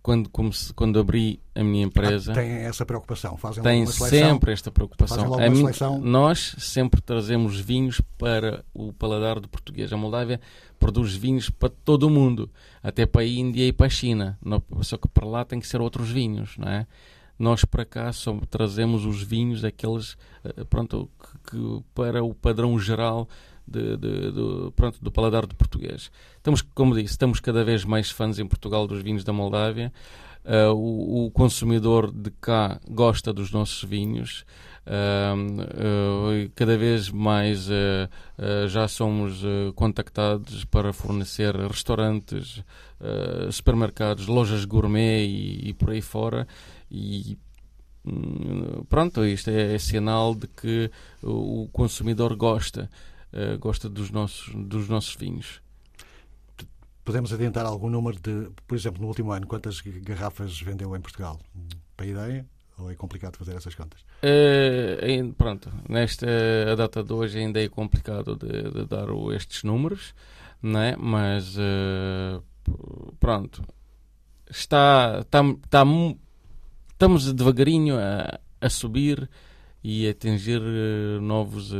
quando, comece, quando abri a minha empresa. Ah, tem essa preocupação? Fazem tem sempre esta preocupação. A seleção. nós sempre trazemos vinhos para o paladar do português. A Moldávia produz vinhos para todo o mundo, até para a Índia e para a China. Só que para lá tem que ser outros vinhos, não é? Nós para cá só trazemos os vinhos aqueles eh, pronto, que, que para o padrão geral de, de, de, pronto, do paladar do português. Estamos, como disse, estamos cada vez mais fãs em Portugal dos vinhos da Moldávia. Uh, o, o, consumidor de cá gosta dos nossos vinhos. Uh, uh, cada vez mais já somos contactados para fornecer restaurantes, supermercados, lojas gourmet e, e por aí fora. E hum, pronto, isto é, é sinal de que o consumidor gosta. Eh, gosta dos nossos, dos nossos vinhos. Podemos adiantar algum número de, por exemplo, no último ano, quantas garrafas vendeu em Portugal? Para ideia? Ou é complicado fazer essas contas? Uh, pronto, nesta a data de hoje ainda é complicado de, de dar estes números, né? mas uh, pronto, está, está, está, estamos devagarinho a, a subir e atingir uh, novos, uh,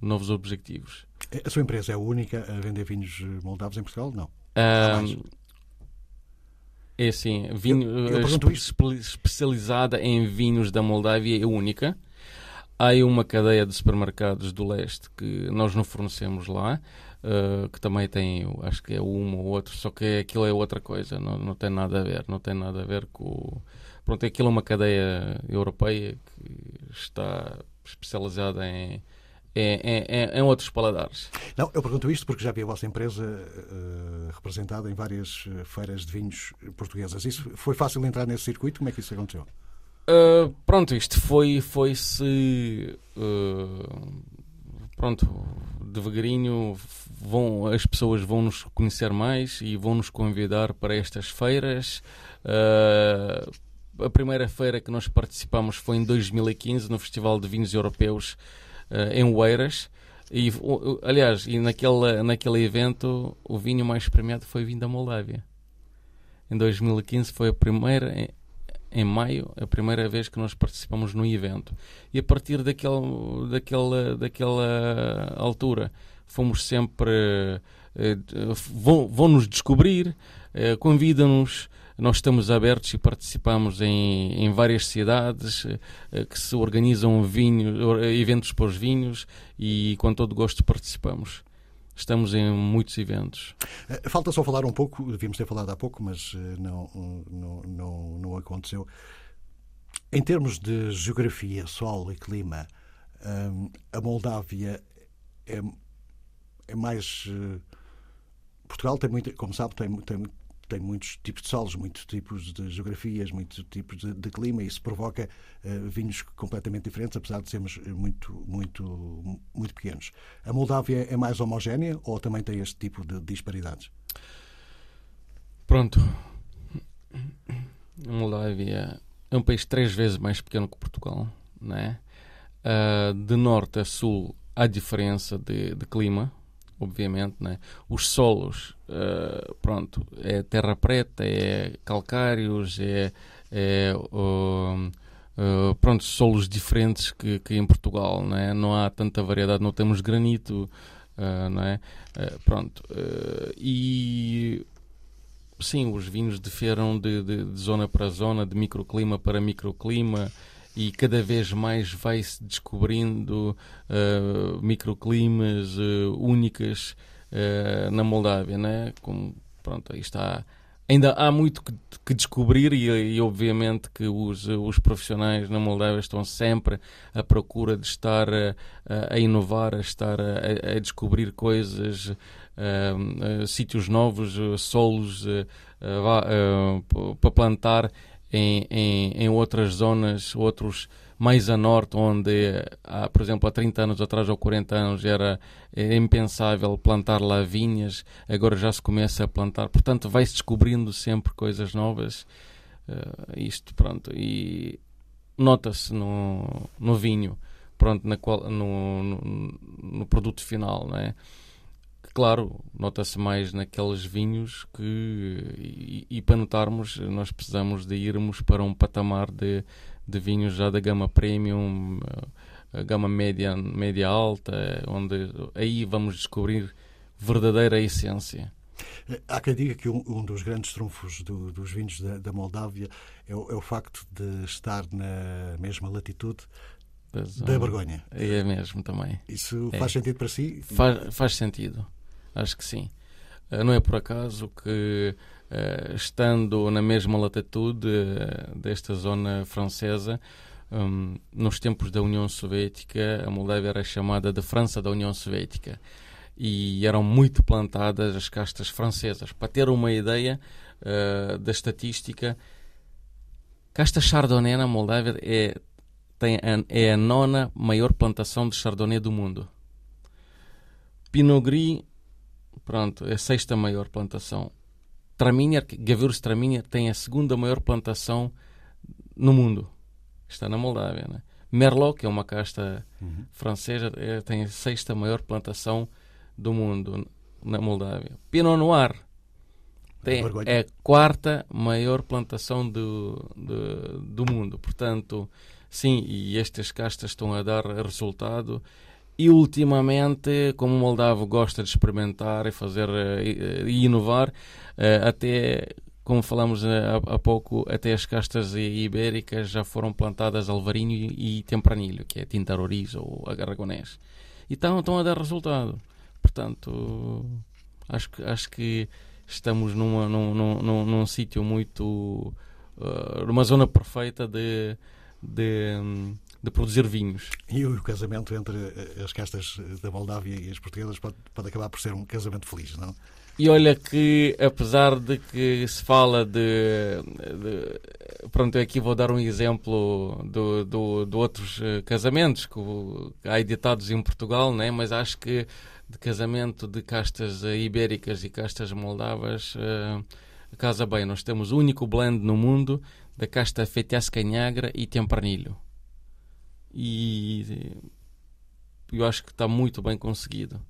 novos objetivos. A sua empresa é a única a vender vinhos moldavos em Portugal? Não. Um, é assim, vinho, eu, eu espe especializada em vinhos da Moldávia é única. Há uma cadeia de supermercados do leste que nós não fornecemos lá, uh, que também tem, acho que é uma ou outro, só que aquilo é outra coisa, não, não tem nada a ver, não tem nada a ver com... Pronto, aquilo é uma cadeia europeia que está especializada em, em, em, em, outros paladares. Não, eu pergunto isto porque já vi a vossa empresa uh, representada em várias feiras de vinhos portuguesas. Isso foi fácil entrar nesse circuito? Como é que isso aconteceu? Uh, pronto, isto foi foi se uh, pronto devagarinho vão as pessoas vão nos conhecer mais e vão nos convidar para estas feiras. Uh, a primeira feira que nós participamos foi em 2015 no Festival de Vinhos Europeus em Oeiras. E, aliás, e naquele, naquele evento o vinho mais premiado foi vinho da Moldávia. Em 2015 foi a primeira em maio, a primeira vez que nós participamos no evento. E a partir daquele, daquela, daquela altura fomos sempre. Eh, vão, vão nos descobrir, eh, convidam-nos. Nós estamos abertos e participamos em, em várias cidades eh, que se organizam vinho, eventos para os vinhos e com todo gosto participamos. Estamos em muitos eventos. Eh, falta só falar um pouco, devíamos ter falado há pouco, mas eh, não, não, não, não aconteceu. Em termos de geografia, sol e clima, a Moldávia é, é mais. Portugal tem muito, como sabe, tem, tem, tem muitos tipos de solos, muitos tipos de geografias, muitos tipos de, de clima e isso provoca uh, vinhos completamente diferentes, apesar de sermos muito, muito, muito pequenos. A Moldávia é mais homogénea ou também tem este tipo de disparidades? Pronto. A Moldávia é um país três vezes mais pequeno que Portugal, né? Uh, de norte a sul há diferença de, de clima, obviamente, né? Os solos, uh, pronto, é terra preta, é calcários, é, é uh, uh, pronto, solos diferentes que, que em Portugal, né? Não há tanta variedade, não temos granito, uh, não é? pronto, e sim, os vinhos diferam de, de, de zona para zona, de microclima para microclima, e cada vez mais vai-se descobrindo uh, microclimas uh, únicas uh, na Moldávia, né? Como, pronto, aí está. Ainda há muito que, que descobrir e, e, obviamente que os, os profissionais na Moldávia estão sempre à procura de estar a, a inovar, a estar a, a descobrir coisas, sítios novos, solos para plantar em, em, em outras zonas, outros mais a norte, onde, há, por exemplo, há 30 anos atrás ou 40 anos era impensável plantar lá vinhas, agora já se começa a plantar. Portanto, vai-se descobrindo sempre coisas novas. Uh, isto, pronto. E nota-se no, no vinho, pronto, na qual, no, no, no produto final, não é? Claro, nota-se mais naqueles vinhos que, e, e, para notarmos, nós precisamos de irmos para um patamar de, de vinhos já da gama premium, a gama média, média alta, onde aí vamos descobrir verdadeira essência. Há quem diga que um, um dos grandes trunfos do, dos vinhos da, da Moldávia é o, é o, facto de estar na mesma latitude da, da Borgonha. É mesmo também. Isso é. faz sentido para si? Faz, faz sentido. Acho que sim. Uh, não é por acaso que, uh, estando na mesma latitude uh, desta zona francesa, um, nos tempos da União Soviética, a Moldávia era chamada de França da União Soviética e eram muito plantadas as castas francesas. Para ter uma ideia da estatística, casta Chardonnay na Moldávia é, tem, é a nona maior plantação de Chardonnay do mundo. Pinot Gris Pronto, é a sexta maior plantação. Traminer, Gavurus Traminer tem a segunda maior plantação no mundo. Está na Moldávia, né? Merlot, que é uma casta uhum. francesa, é, tem a sexta maior plantação do mundo na Moldávia. Pinot Noir tem, é a quarta maior plantação do, do, do mundo. Portanto, sim, e estas castas estão a dar resultado E ultimamente, como o moldavo gosta de experimentar e fazer e inovar, até como falamos há, pouco, até as castas ibéricas já foram plantadas alvarinho e tempranilho, que é tintaroriz ou aragonês. E estão, estão a dar resultado. Portanto, acho que, acho que estamos numa, num, num, num, num sítio muito. Uh, numa zona perfeita de, de, de, produzir vinhos. E o casamento entre eh, as castas da Moldávia e as portuguesas pode, pode acabar por ser um casamento feliz, não? E olha que, apesar de que se fala de. de pronto, aqui vou dar um exemplo de, de, de outros eh, casamentos que há editados em Portugal, né? mas acho que de casamento de castas ibéricas e castas moldavas uh, casa bem. Nós temos o único blend no mundo da casta Fetiasca Negra e Tempranilho. E eu acho que está muito bem conseguido.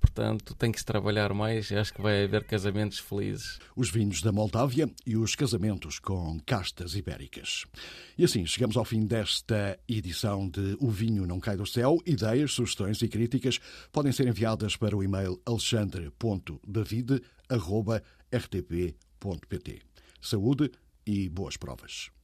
Portanto, tem que se trabalhar mais e acho que vai haver casamentos felizes. Os vinhos da Moldávia e os casamentos com castas ibéricas. E assim, chegamos ao fim desta edição de O Vinho Não Cai do Céu. Ideias, sugestões e críticas podem ser enviadas para o e-mail alexandre.david.rtp.pt. Saúde e boas provas.